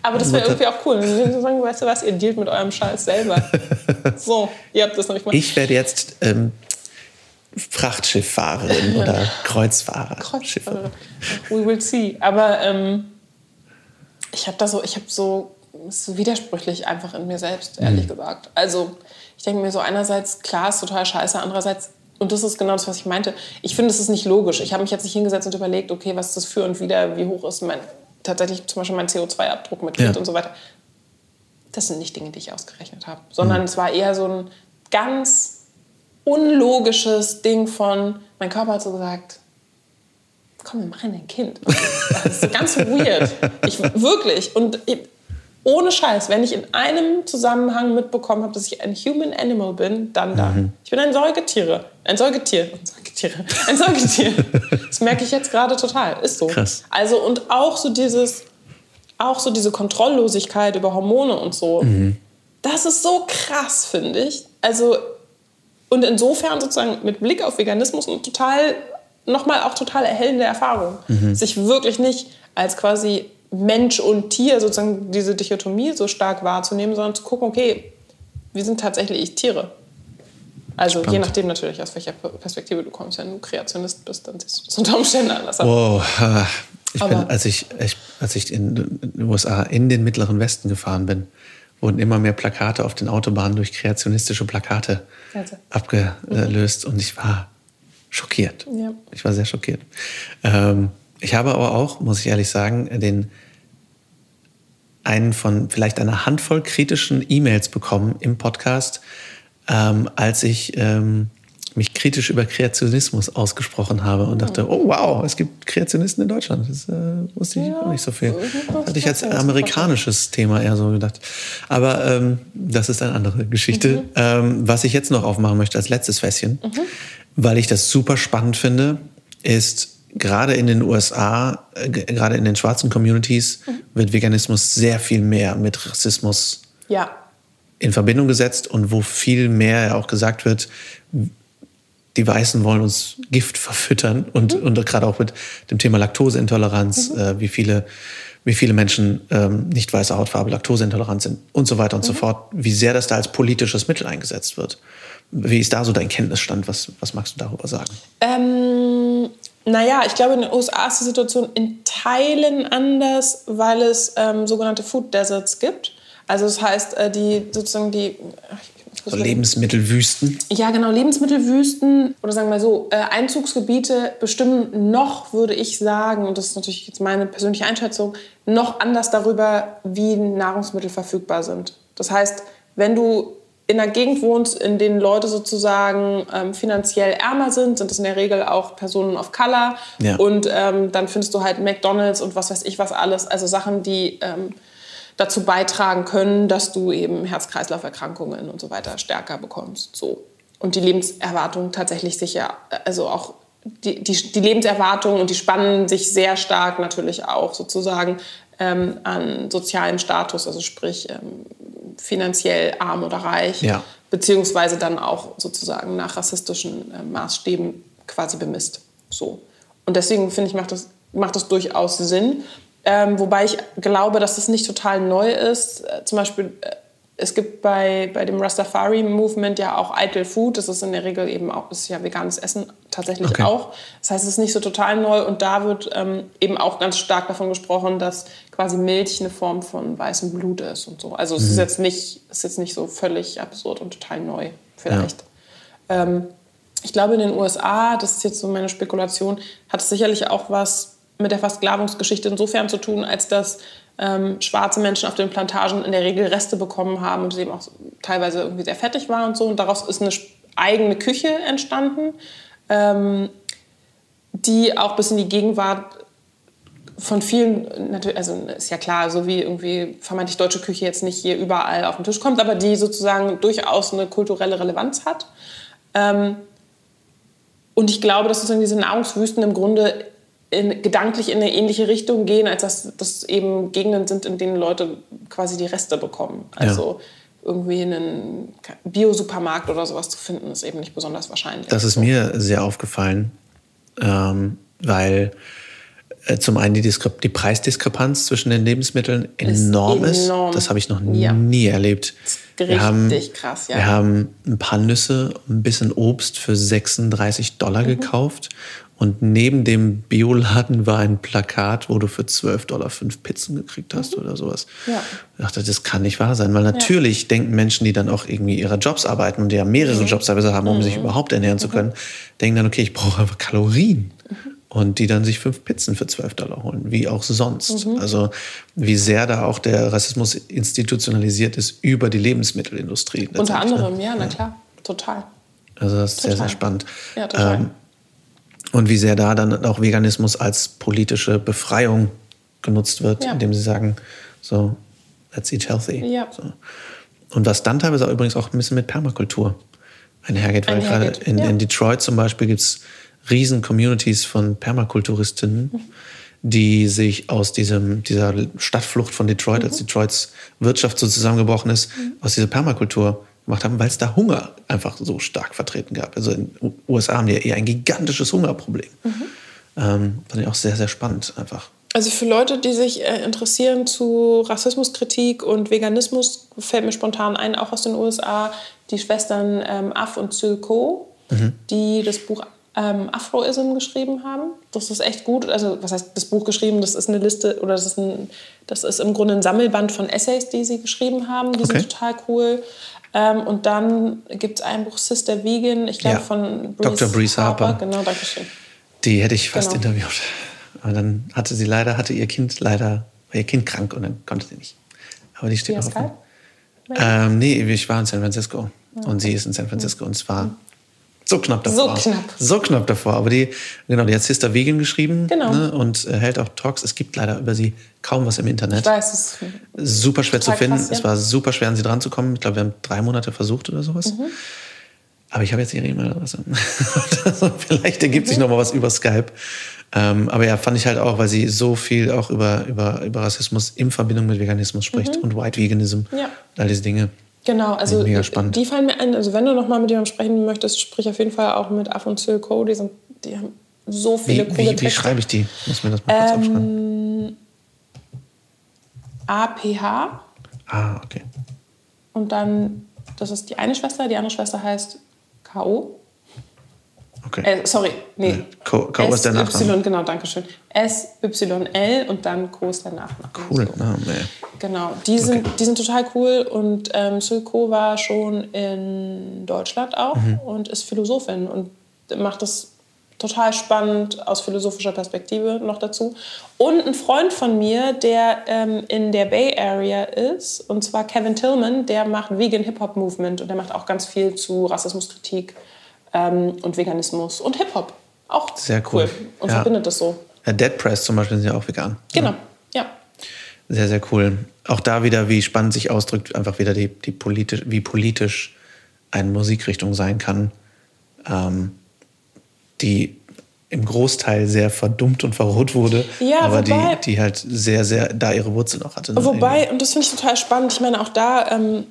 Aber das wäre irgendwie auch cool. Wenn sie sagen, weißt du was, ihr dealt mit eurem Scheiß selber. so, ihr habt das noch nicht mal. Ich werde jetzt ähm, Frachtschifffahrerin oder Kreuzfahrer. Kreuzfahrer. We will see. Aber ähm, ich habe da so, ich habe so ist so widersprüchlich einfach in mir selbst, ehrlich mhm. gesagt. Also ich denke mir so einerseits, klar, ist total scheiße, andererseits, und das ist genau das, was ich meinte, ich finde, es ist nicht logisch. Ich habe mich jetzt nicht hingesetzt und überlegt, okay, was ist das für und wieder, wie hoch ist mein, tatsächlich zum Beispiel mein CO2-Abdruck mit Kind ja. und so weiter. Das sind nicht Dinge, die ich ausgerechnet habe, sondern mhm. es war eher so ein ganz unlogisches Ding von, mein Körper hat so gesagt, komm, wir machen ein Kind. Das ist ganz weird. Ich, wirklich. Und ohne Scheiß, wenn ich in einem Zusammenhang mitbekommen habe, dass ich ein Human Animal bin, dann da. Mhm. Ich bin ein Säugetiere. Ein Säugetier. Ein Säugetier. Ein Säugetier. das merke ich jetzt gerade total. Ist so. Krass. Also und auch so dieses, auch so diese Kontrolllosigkeit über Hormone und so. Mhm. Das ist so krass, finde ich. Also und insofern sozusagen mit Blick auf Veganismus und total nochmal auch total erhellende Erfahrung, mhm. sich wirklich nicht als quasi Mensch und Tier sozusagen diese Dichotomie so stark wahrzunehmen, sondern zu gucken, okay, wir sind tatsächlich Tiere. Also Spannend. je nachdem natürlich, aus welcher Perspektive du kommst. Wenn du Kreationist bist, dann siehst du das unter Umständen anders. Wow. Ich bin, als ich, ich, als ich in den USA in den mittleren Westen gefahren bin, wurden immer mehr Plakate auf den Autobahnen durch kreationistische Plakate also. abgelöst. Mhm. Und ich war schockiert. Ja. Ich war sehr schockiert. Ähm, ich habe aber auch, muss ich ehrlich sagen, den einen von vielleicht einer Handvoll kritischen E-Mails bekommen im Podcast, ähm, als ich ähm, mich kritisch über Kreationismus ausgesprochen habe und dachte, oh wow, es gibt Kreationisten in Deutschland. Das äh, wusste ich ja, auch nicht so viel. Das hatte ich als amerikanisches Thema eher so gedacht. Aber ähm, das ist eine andere Geschichte. Mhm. Ähm, was ich jetzt noch aufmachen möchte als letztes Fässchen, mhm. weil ich das super spannend finde, ist gerade in den USA, äh, gerade in den schwarzen Communities, mhm. wird Veganismus sehr viel mehr mit Rassismus ja. in Verbindung gesetzt und wo viel mehr auch gesagt wird, die Weißen wollen uns Gift verfüttern und, mhm. und gerade auch mit dem Thema Laktoseintoleranz, mhm. äh, wie viele wie viele Menschen ähm, nicht weiße Hautfarbe, laktoseintolerant sind und so weiter und so mhm. fort, wie sehr das da als politisches Mittel eingesetzt wird. Wie ist da so dein Kenntnisstand? Was, was magst du darüber sagen? Ähm, naja, ich glaube, in den USA ist die Situation in Teilen anders, weil es ähm, sogenannte Food Deserts gibt. Also das heißt, äh, die sozusagen die so Lebensmittelwüsten. Ja, genau, Lebensmittelwüsten oder sagen wir mal so, äh, Einzugsgebiete bestimmen noch, würde ich sagen, und das ist natürlich jetzt meine persönliche Einschätzung, noch anders darüber, wie Nahrungsmittel verfügbar sind. Das heißt, wenn du in einer Gegend wohnst, in denen Leute sozusagen ähm, finanziell ärmer sind, sind das in der Regel auch Personen of Color. Ja. Und ähm, dann findest du halt McDonalds und was weiß ich was alles. Also Sachen, die ähm, dazu beitragen können, dass du eben Herz-Kreislauf-Erkrankungen und so weiter stärker bekommst. So. Und die Lebenserwartung tatsächlich sicher, also auch die, die, die Lebenserwartung und die spannen sich sehr stark natürlich auch sozusagen ähm, an sozialem Status, also sprich ähm, finanziell arm oder reich, ja. beziehungsweise dann auch sozusagen nach rassistischen äh, Maßstäben quasi bemisst. So. Und deswegen finde ich, macht das, macht das durchaus Sinn. Ähm, wobei ich glaube, dass das nicht total neu ist. Äh, zum Beispiel, äh, es gibt bei, bei dem Rastafari-Movement ja auch Eitel Food. Das ist in der Regel eben auch, ist ja veganes Essen tatsächlich okay. auch. Das heißt, es ist nicht so total neu. Und da wird ähm, eben auch ganz stark davon gesprochen, dass quasi Milch eine Form von weißem Blut ist und so. Also es mhm. ist, jetzt nicht, ist jetzt nicht so völlig absurd und total neu vielleicht. Ja. Ähm, ich glaube, in den USA, das ist jetzt so meine Spekulation, hat es sicherlich auch was mit der Versklavungsgeschichte insofern zu tun, als dass ähm, schwarze Menschen auf den Plantagen in der Regel Reste bekommen haben und es eben auch teilweise irgendwie sehr fettig war und so. Und daraus ist eine eigene Küche entstanden, ähm, die auch bis in die Gegenwart von vielen, natürlich, also ist ja klar, so wie irgendwie vermeintlich deutsche Küche jetzt nicht hier überall auf den Tisch kommt, aber die sozusagen durchaus eine kulturelle Relevanz hat. Ähm, und ich glaube, dass sozusagen diese Nahrungswüsten im Grunde in, gedanklich in eine ähnliche Richtung gehen, als dass das eben Gegenden sind, in denen Leute quasi die Reste bekommen. Also ja. Irgendwie einen Bio-Supermarkt oder sowas zu finden, ist eben nicht besonders wahrscheinlich. Das ist mir sehr aufgefallen, ähm, weil äh, zum einen die, Diskre die Preisdiskrepanz zwischen den Lebensmitteln enorm ist. Enorm. Das habe ich noch ja. nie erlebt. Richtig wir haben, krass, ja. Wir haben ein paar Nüsse, ein bisschen Obst für 36 Dollar mhm. gekauft. Und neben dem Bioladen war ein Plakat, wo du für 12 Dollar fünf Pizzen gekriegt hast mhm. oder sowas. Ja. Ich dachte, das kann nicht wahr sein, weil natürlich ja. denken Menschen, die dann auch irgendwie ihre Jobs arbeiten und die ja mehrere mhm. Jobs teilweise haben, um mhm. sich überhaupt ernähren zu mhm. können, denken dann, okay, ich brauche einfach Kalorien. Mhm und die dann sich fünf Pizzen für 12 Dollar holen, wie auch sonst. Mhm. Also wie sehr da auch der Rassismus institutionalisiert ist über die Lebensmittelindustrie. Unter ne? anderem, ja, na klar, total. Also das ist total. sehr, sehr spannend. Ja, total. Ähm, und wie sehr da dann auch Veganismus als politische Befreiung genutzt wird, ja. indem sie sagen, so, let's eat healthy. Ja. So. Und was dann teilweise auch übrigens auch ein bisschen mit Permakultur einhergeht, weil gerade in, ja. in Detroit zum Beispiel gibt es riesen Communities von Permakulturistinnen, die sich aus diesem, dieser Stadtflucht von Detroit, mhm. als Detroits Wirtschaft so zusammengebrochen ist, mhm. aus dieser Permakultur gemacht haben, weil es da Hunger einfach so stark vertreten gab. Also in den USA haben die ja eher ein gigantisches Hungerproblem. Mhm. Ähm, fand ich auch sehr, sehr spannend einfach. Also für Leute, die sich äh, interessieren zu Rassismuskritik und Veganismus, fällt mir spontan ein, auch aus den USA, die Schwestern ähm, Aff und Sylko, mhm. die das Buch ähm, Afroism geschrieben haben. Das ist echt gut. Also, was heißt das Buch geschrieben? Das ist eine Liste oder das ist, ein, das ist im Grunde ein Sammelband von Essays, die sie geschrieben haben. Die okay. sind total cool. Ähm, und dann gibt es ein Buch Sister Vegan, ich glaube ja. von Breeze Dr. Breeze Harper. Harper. Genau, danke schön. Die hätte ich fast genau. interviewt. Aber dann hatte sie leider, hatte ihr Kind leider, war ihr Kind krank und dann konnte sie nicht. Aber die steht noch auf. Ähm, nee, ich war in San Francisco. Ja. Und sie ist in San Francisco. Und zwar mhm. So knapp davor. So knapp. So knapp davor. Aber die, genau, die hat Sister Vegan geschrieben genau. ne, und äh, hält auch Talks. Es gibt leider über sie kaum was im Internet. Ich weiß, es ist super schwer zu finden. Krass, ja. Es war super schwer, an sie dran zu kommen. Ich glaube, wir haben drei Monate versucht oder sowas. Mhm. Aber ich habe jetzt ihre E-Mail-Adresse. also, vielleicht ergibt mhm. sich noch mal was über Skype. Ähm, aber ja, fand ich halt auch, weil sie so viel auch über, über, über Rassismus in Verbindung mit Veganismus spricht mhm. und White Veganism ja. und all diese Dinge. Genau, also mega spannend. die fallen mir ein. Also wenn du noch mal mit jemandem sprechen möchtest, sprich auf jeden Fall auch mit Af und Co. Die, sind, die haben so viele wie, coole wie, Wie schreibe ich die? Muss mir das mal kurz ähm, aufschreiben. APH. Ah, okay. Und dann, das ist die eine Schwester, die andere Schwester heißt K.O. Okay. Äh, sorry, nee. nee. Co, Co ist der Nachname. Y, genau, danke schön. S-Y-L und dann Co ist der Nachname. Cool so. Name, ey. Genau, die sind, okay. die sind total cool und ähm, Sylko war schon in Deutschland auch mhm. und ist Philosophin und macht das total spannend aus philosophischer Perspektive noch dazu. Und ein Freund von mir, der ähm, in der Bay Area ist, und zwar Kevin Tillman, der macht Vegan Hip Hop Movement und der macht auch ganz viel zu Rassismuskritik ähm, und Veganismus und Hip-Hop. Auch Sehr cool. cool. Und ja. verbindet das so. Ja, Dead Press zum Beispiel sind ja auch vegan. Genau, ja. Sehr, sehr cool. Auch da wieder, wie spannend sich ausdrückt, einfach wieder die, die politisch, wie politisch eine Musikrichtung sein kann, ähm, die im Großteil sehr verdummt und verroht wurde, ja, aber wobei, die, die halt sehr, sehr da ihre Wurzeln auch hatte. Wobei, und das finde ich total spannend, ich meine, auch da ähm,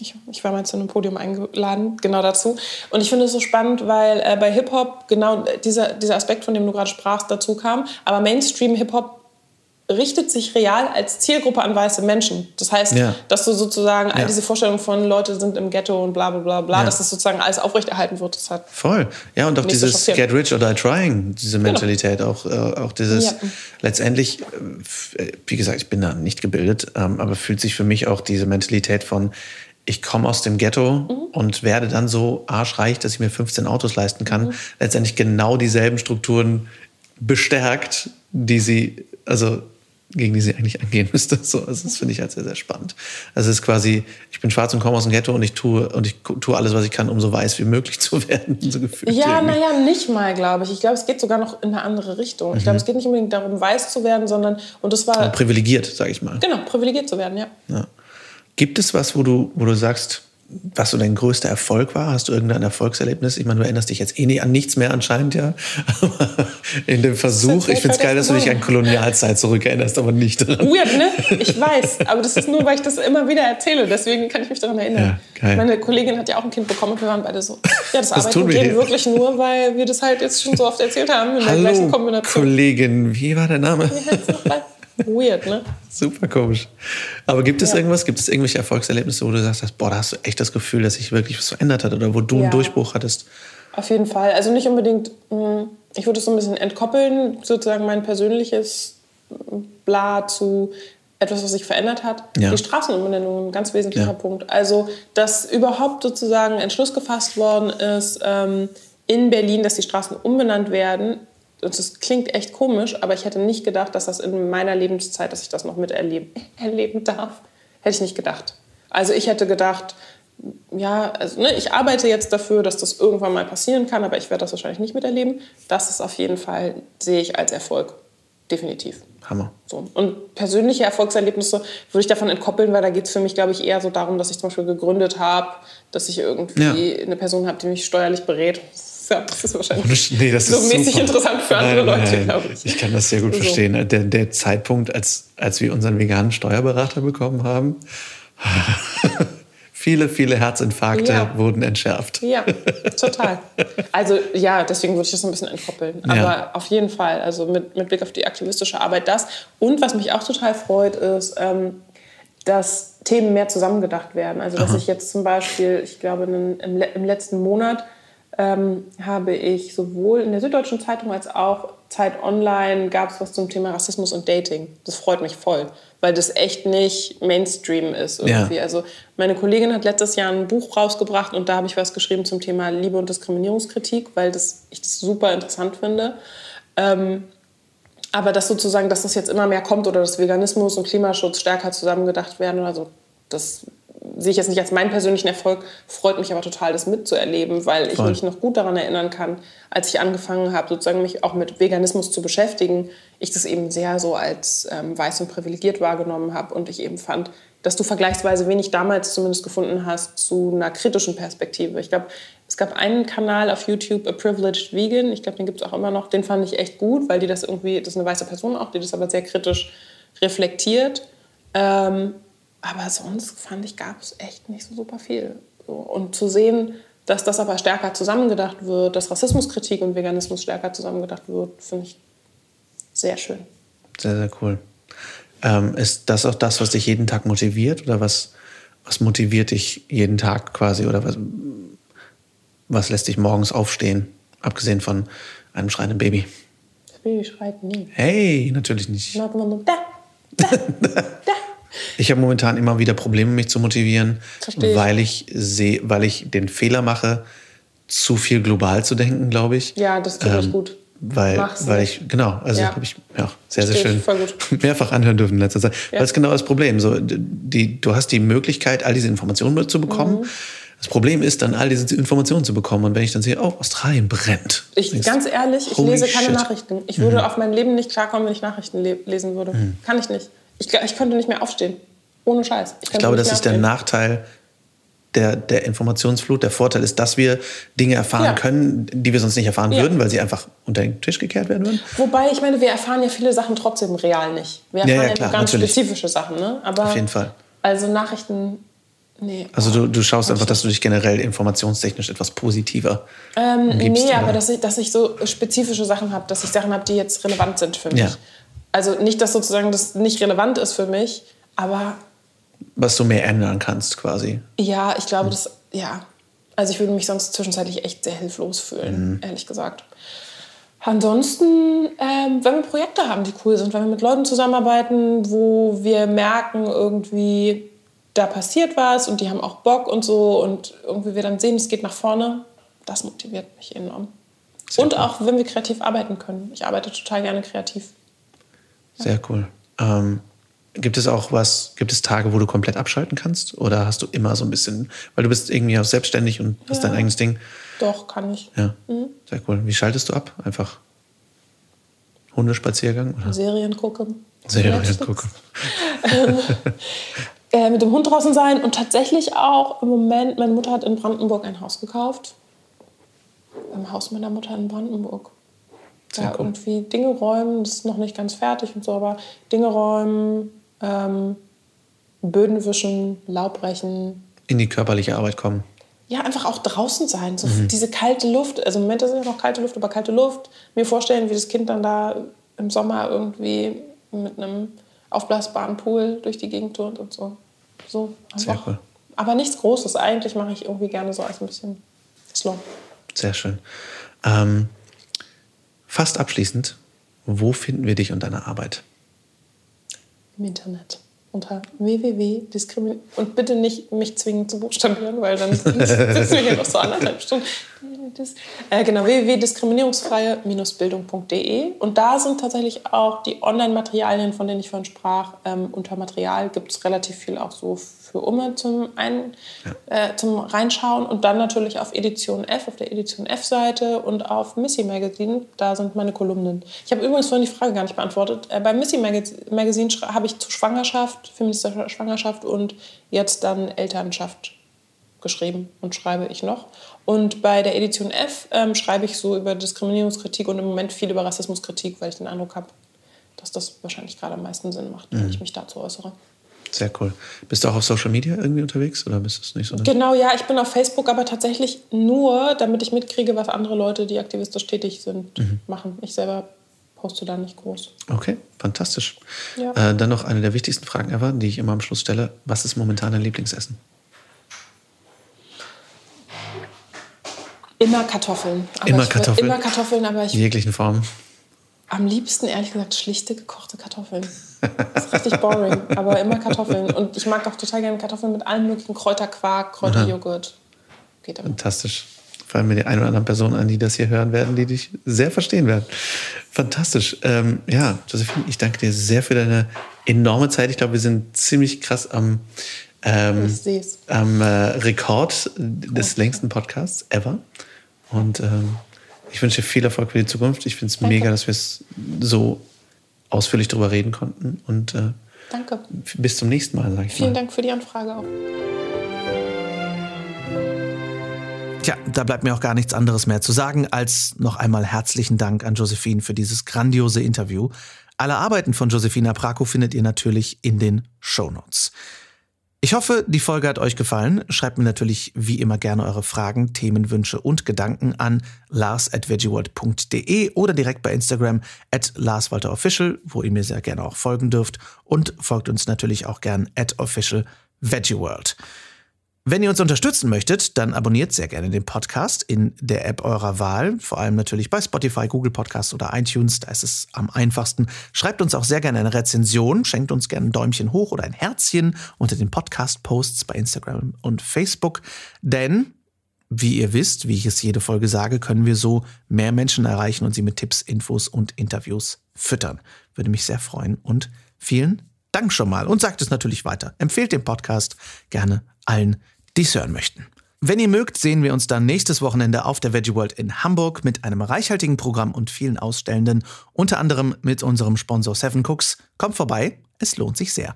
ich, ich, war mal zu einem Podium eingeladen, genau dazu. Und ich finde es so spannend, weil äh, bei Hip-Hop genau dieser, dieser Aspekt, von dem du gerade sprachst, dazu kam. Aber Mainstream-Hip-Hop richtet sich real als Zielgruppe an weiße Menschen. Das heißt, ja. dass du sozusagen all diese Vorstellungen von Leute sind im Ghetto und bla bla bla bla, ja. dass das sozusagen alles aufrechterhalten wird. Das hat Voll. Ja, und auch dieses Get Rich or Die Trying, diese genau. Mentalität, genau. auch, äh, auch dieses ja. letztendlich, äh, wie gesagt, ich bin da nicht gebildet, ähm, aber fühlt sich für mich auch diese Mentalität von ich komme aus dem Ghetto mhm. und werde dann so arschreich, dass ich mir 15 Autos leisten kann, mhm. letztendlich genau dieselben Strukturen bestärkt, die sie, also gegen die sie eigentlich angehen müsste. So, also das finde ich halt sehr, sehr spannend. Also es ist quasi, ich bin schwarz und komme aus dem Ghetto und ich tue und ich tue alles, was ich kann, um so weiß wie möglich zu werden. So ja, naja, nicht mal, glaube ich. Ich glaube, es geht sogar noch in eine andere Richtung. Mhm. Ich glaube, es geht nicht unbedingt darum, weiß zu werden, sondern und das war. privilegiert, sage ich mal. Genau, privilegiert zu werden, ja. ja. Gibt es was, wo du, wo du sagst, was so dein größter Erfolg war? Hast du irgendein Erfolgserlebnis? Ich meine, du erinnerst dich jetzt eh nie an nichts mehr anscheinend, ja. Aber in dem Versuch, ich finde es geil, dass du dich an Kolonialzeit zurückerinnerst, aber nicht daran. Weird, ne? Ich weiß, aber das ist nur, weil ich das immer wieder erzähle. Deswegen kann ich mich daran erinnern. Ja. Meine Kollegin hat ja auch ein Kind bekommen und wir waren beide so. Ja, das, das Arbeiten geht wirklich nur, weil wir das halt jetzt schon so oft erzählt haben in Hallo, der gleichen Kombination. Kollegin, wie war der Name? Wie heißt Weird, ne? Super komisch. Aber gibt es ja. irgendwas, gibt es irgendwelche Erfolgserlebnisse, wo du sagst, boah, da hast du echt das Gefühl, dass sich wirklich was verändert hat oder wo du ja. einen Durchbruch hattest? Auf jeden Fall. Also nicht unbedingt, hm, ich würde es so ein bisschen entkoppeln, sozusagen mein persönliches Bla zu etwas, was sich verändert hat. Ja. Die Straßenumbenennung, ein ganz wesentlicher ja. Punkt. Also, dass überhaupt sozusagen Entschluss gefasst worden ist, ähm, in Berlin, dass die Straßen umbenannt werden, und das klingt echt komisch, aber ich hätte nicht gedacht, dass das in meiner Lebenszeit, dass ich das noch miterleben erleben darf. Hätte ich nicht gedacht. Also ich hätte gedacht, ja, also, ne, ich arbeite jetzt dafür, dass das irgendwann mal passieren kann, aber ich werde das wahrscheinlich nicht miterleben. Das ist auf jeden Fall, sehe ich als Erfolg. Definitiv. Hammer. So. Und persönliche Erfolgserlebnisse würde ich davon entkoppeln, weil da geht es für mich, glaube ich, eher so darum, dass ich zum Beispiel gegründet habe, dass ich irgendwie ja. eine Person habe, die mich steuerlich berät. Das ist wahrscheinlich nee, das so ist mäßig super. interessant für andere nein, Leute, glaube ich. Ich kann das sehr gut so. verstehen. Der, der Zeitpunkt, als, als wir unseren veganen Steuerberater bekommen haben, viele, viele Herzinfarkte ja. wurden entschärft. Ja, total. Also ja, deswegen würde ich das ein bisschen entkoppeln. Aber ja. auf jeden Fall, also mit, mit Blick auf die aktivistische Arbeit das. Und was mich auch total freut, ist, ähm, dass Themen mehr zusammengedacht werden. Also dass Aha. ich jetzt zum Beispiel, ich glaube, im, im letzten Monat ähm, habe ich sowohl in der Süddeutschen Zeitung als auch Zeit Online gab es was zum Thema Rassismus und Dating. Das freut mich voll, weil das echt nicht Mainstream ist irgendwie. Ja. Also meine Kollegin hat letztes Jahr ein Buch rausgebracht und da habe ich was geschrieben zum Thema Liebe und Diskriminierungskritik, weil das, ich das super interessant finde. Ähm, aber dass sozusagen, dass das jetzt immer mehr kommt oder dass Veganismus und Klimaschutz stärker zusammengedacht werden, also das sehe ich jetzt nicht als meinen persönlichen Erfolg, freut mich aber total, das mitzuerleben, weil ich Voll. mich noch gut daran erinnern kann, als ich angefangen habe, sozusagen mich auch mit Veganismus zu beschäftigen, ich das eben sehr so als ähm, weiß und privilegiert wahrgenommen habe und ich eben fand, dass du vergleichsweise wenig damals zumindest gefunden hast zu einer kritischen Perspektive. Ich glaube, es gab einen Kanal auf YouTube, A Privileged Vegan, ich glaube, den gibt es auch immer noch, den fand ich echt gut, weil die das irgendwie, das ist eine weiße Person auch, die das aber sehr kritisch reflektiert. Ähm, aber sonst fand ich, gab es echt nicht so super viel. So. Und zu sehen, dass das aber stärker zusammengedacht wird, dass Rassismuskritik und Veganismus stärker zusammengedacht wird, finde ich sehr schön. Sehr, sehr cool. Ähm, ist das auch das, was dich jeden Tag motiviert? Oder was, was motiviert dich jeden Tag quasi? Oder was, was lässt dich morgens aufstehen? Abgesehen von einem schreienden Baby. Das Baby schreit nie. Hey, natürlich nicht. Da, da, da. Ich habe momentan immer wieder Probleme, mich zu motivieren, ich. weil ich sehe, weil ich den Fehler mache, zu viel global zu denken, glaube ich. Ja, das tut ähm, gut. Weil, weil ich, genau, also ja. habe ich ja, sehr, sehr schön mehrfach anhören dürfen in letzter Zeit. Ja. Weil das ist genau das Problem. So, die, du hast die Möglichkeit, all diese Informationen zu bekommen. Mhm. Das Problem ist dann, all diese Informationen zu bekommen. Und wenn ich dann sehe, oh, Australien brennt. Ich, denkst, ganz ehrlich, ich lese keine shit. Nachrichten. Ich würde mhm. auf mein Leben nicht klarkommen, wenn ich Nachrichten le lesen würde. Mhm. Kann ich nicht. Ich, ich könnte nicht mehr aufstehen. Ohne Scheiß. Ich, ich glaube, das ist aufstehen. der Nachteil der, der Informationsflut. Der Vorteil ist, dass wir Dinge erfahren ja. können, die wir sonst nicht erfahren ja. würden, weil sie einfach unter den Tisch gekehrt werden würden. Wobei, ich meine, wir erfahren ja viele Sachen trotzdem real nicht. Wir erfahren ja, ja klar, ganz natürlich. spezifische Sachen. Ne? Aber Auf jeden Fall. Also Nachrichten Nee. Also du, du schaust einfach, dass du dich generell informationstechnisch etwas positiver ähm, umgibst, Nee, aber dass ich, dass ich so spezifische Sachen habe, dass ich Sachen habe, die jetzt relevant sind für mich. Also nicht, dass sozusagen das nicht relevant ist für mich, aber... Was du mehr ändern kannst quasi. Ja, ich glaube, hm. das... Ja. Also ich würde mich sonst zwischenzeitlich echt sehr hilflos fühlen, mhm. ehrlich gesagt. Ansonsten, ähm, wenn wir Projekte haben, die cool sind, wenn wir mit Leuten zusammenarbeiten, wo wir merken, irgendwie, da passiert was und die haben auch Bock und so und irgendwie wir dann sehen, es geht nach vorne, das motiviert mich enorm. Sehr und cool. auch, wenn wir kreativ arbeiten können. Ich arbeite total gerne kreativ. Sehr cool. Ähm, gibt es auch was, gibt es Tage, wo du komplett abschalten kannst? Oder hast du immer so ein bisschen, weil du bist irgendwie auch selbstständig und hast ja. dein eigenes Ding? Doch, kann ich. Ja, mhm. sehr cool. Wie schaltest du ab? Einfach Hundespaziergang? Oder? Serien gucken. Serien gucken. äh, mit dem Hund draußen sein und tatsächlich auch im Moment, meine Mutter hat in Brandenburg ein Haus gekauft. Im Haus meiner Mutter in Brandenburg. Sehr da cool. irgendwie Dinge räumen, das ist noch nicht ganz fertig und so, aber Dinge räumen, ähm, Böden wischen, Laub brechen. In die körperliche Arbeit kommen. Ja, einfach auch draußen sein. So mhm. Diese kalte Luft, also im Moment ist ja noch kalte Luft, aber kalte Luft. Mir vorstellen, wie das Kind dann da im Sommer irgendwie mit einem aufblasbaren Pool durch die Gegend turnt und so. So einfach. Sehr cool. Aber nichts Großes. Eigentlich mache ich irgendwie gerne so als ein bisschen slow. Sehr schön. Ähm, fast abschließend, wo finden wir dich und deine Arbeit? Im Internet unter www.diskrimin und bitte nicht mich zwingen zu buchstabieren, weil dann sitzen wir hier noch so anderthalb Stunden. Äh, genau, www.diskriminierungsfreie-bildung.de und da sind tatsächlich auch die Online-Materialien, von denen ich vorhin sprach. Ähm, unter Material gibt es relativ viel auch so für Umme zum, Ein, ja. äh, zum Reinschauen und dann natürlich auf Edition F, auf der Edition F-Seite und auf Missy Magazine, da sind meine Kolumnen. Ich habe übrigens vorhin die Frage gar nicht beantwortet. Äh, bei Missy Magazine habe ich zu Schwangerschaft, feministischer Schwangerschaft und jetzt dann Elternschaft geschrieben und schreibe ich noch. Und bei der Edition F ähm, schreibe ich so über Diskriminierungskritik und im Moment viel über Rassismuskritik, weil ich den Eindruck habe, dass das wahrscheinlich gerade am meisten Sinn macht, wenn mhm. ich mich dazu äußere. Sehr cool. Bist du auch auf Social Media irgendwie unterwegs oder bist du nicht so? Genau, ja, ich bin auf Facebook, aber tatsächlich nur, damit ich mitkriege, was andere Leute, die aktivistisch tätig sind, mhm. machen. Ich selber poste da nicht groß. Okay, fantastisch. Ja. Äh, dann noch eine der wichtigsten Fragen ever, die ich immer am Schluss stelle. Was ist momentan dein Lieblingsessen? Immer Kartoffeln. Immer Kartoffeln? Immer Kartoffeln, aber ich... In jeglichen Formen? Am liebsten, ehrlich gesagt, schlichte gekochte Kartoffeln. Das ist richtig boring, aber immer Kartoffeln. Und ich mag auch total gerne Kartoffeln mit allen möglichen Kräuterquark, Kräuterjoghurt. Geht aber. Fantastisch. Fallen mir die ein oder anderen Personen an, die das hier hören werden, die dich sehr verstehen werden. Fantastisch. Ähm, ja, Josephine, ich danke dir sehr für deine enorme Zeit. Ich glaube, wir sind ziemlich krass am, ähm, am äh, Rekord des längsten Podcasts ever. Und ähm, ich wünsche dir viel Erfolg für die Zukunft. Ich finde es mega, dass wir es so ausführlich darüber reden konnten. Und äh, Danke. bis zum nächsten Mal, sage ich Vielen mal. Dank für die Anfrage auch. Tja, da bleibt mir auch gar nichts anderes mehr zu sagen, als noch einmal herzlichen Dank an Josephine für dieses grandiose Interview. Alle Arbeiten von Josefina Prako findet ihr natürlich in den Show Notes. Ich hoffe, die Folge hat euch gefallen. Schreibt mir natürlich wie immer gerne eure Fragen, Themenwünsche und Gedanken an lars.veggieworld.de oder direkt bei Instagram at larswalterofficial, wo ihr mir sehr gerne auch folgen dürft. Und folgt uns natürlich auch gern at official veggieworld. Wenn ihr uns unterstützen möchtet, dann abonniert sehr gerne den Podcast in der App eurer Wahl, vor allem natürlich bei Spotify, Google Podcasts oder iTunes, da ist es am einfachsten. Schreibt uns auch sehr gerne eine Rezension, schenkt uns gerne ein Däumchen hoch oder ein Herzchen unter den Podcast-Posts bei Instagram und Facebook, denn wie ihr wisst, wie ich es jede Folge sage, können wir so mehr Menschen erreichen und sie mit Tipps, Infos und Interviews füttern. Würde mich sehr freuen und vielen Dank schon mal und sagt es natürlich weiter. Empfehlt den Podcast gerne allen die es hören möchten. Wenn ihr mögt, sehen wir uns dann nächstes Wochenende auf der Veggie World in Hamburg mit einem reichhaltigen Programm und vielen Ausstellenden, unter anderem mit unserem Sponsor Seven Cooks. Kommt vorbei, es lohnt sich sehr.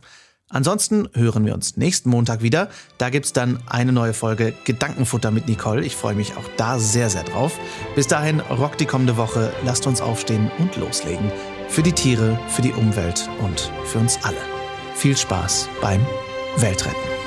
Ansonsten hören wir uns nächsten Montag wieder. Da gibt es dann eine neue Folge Gedankenfutter mit Nicole. Ich freue mich auch da sehr, sehr drauf. Bis dahin, rockt die kommende Woche, lasst uns aufstehen und loslegen. Für die Tiere, für die Umwelt und für uns alle. Viel Spaß beim Weltretten.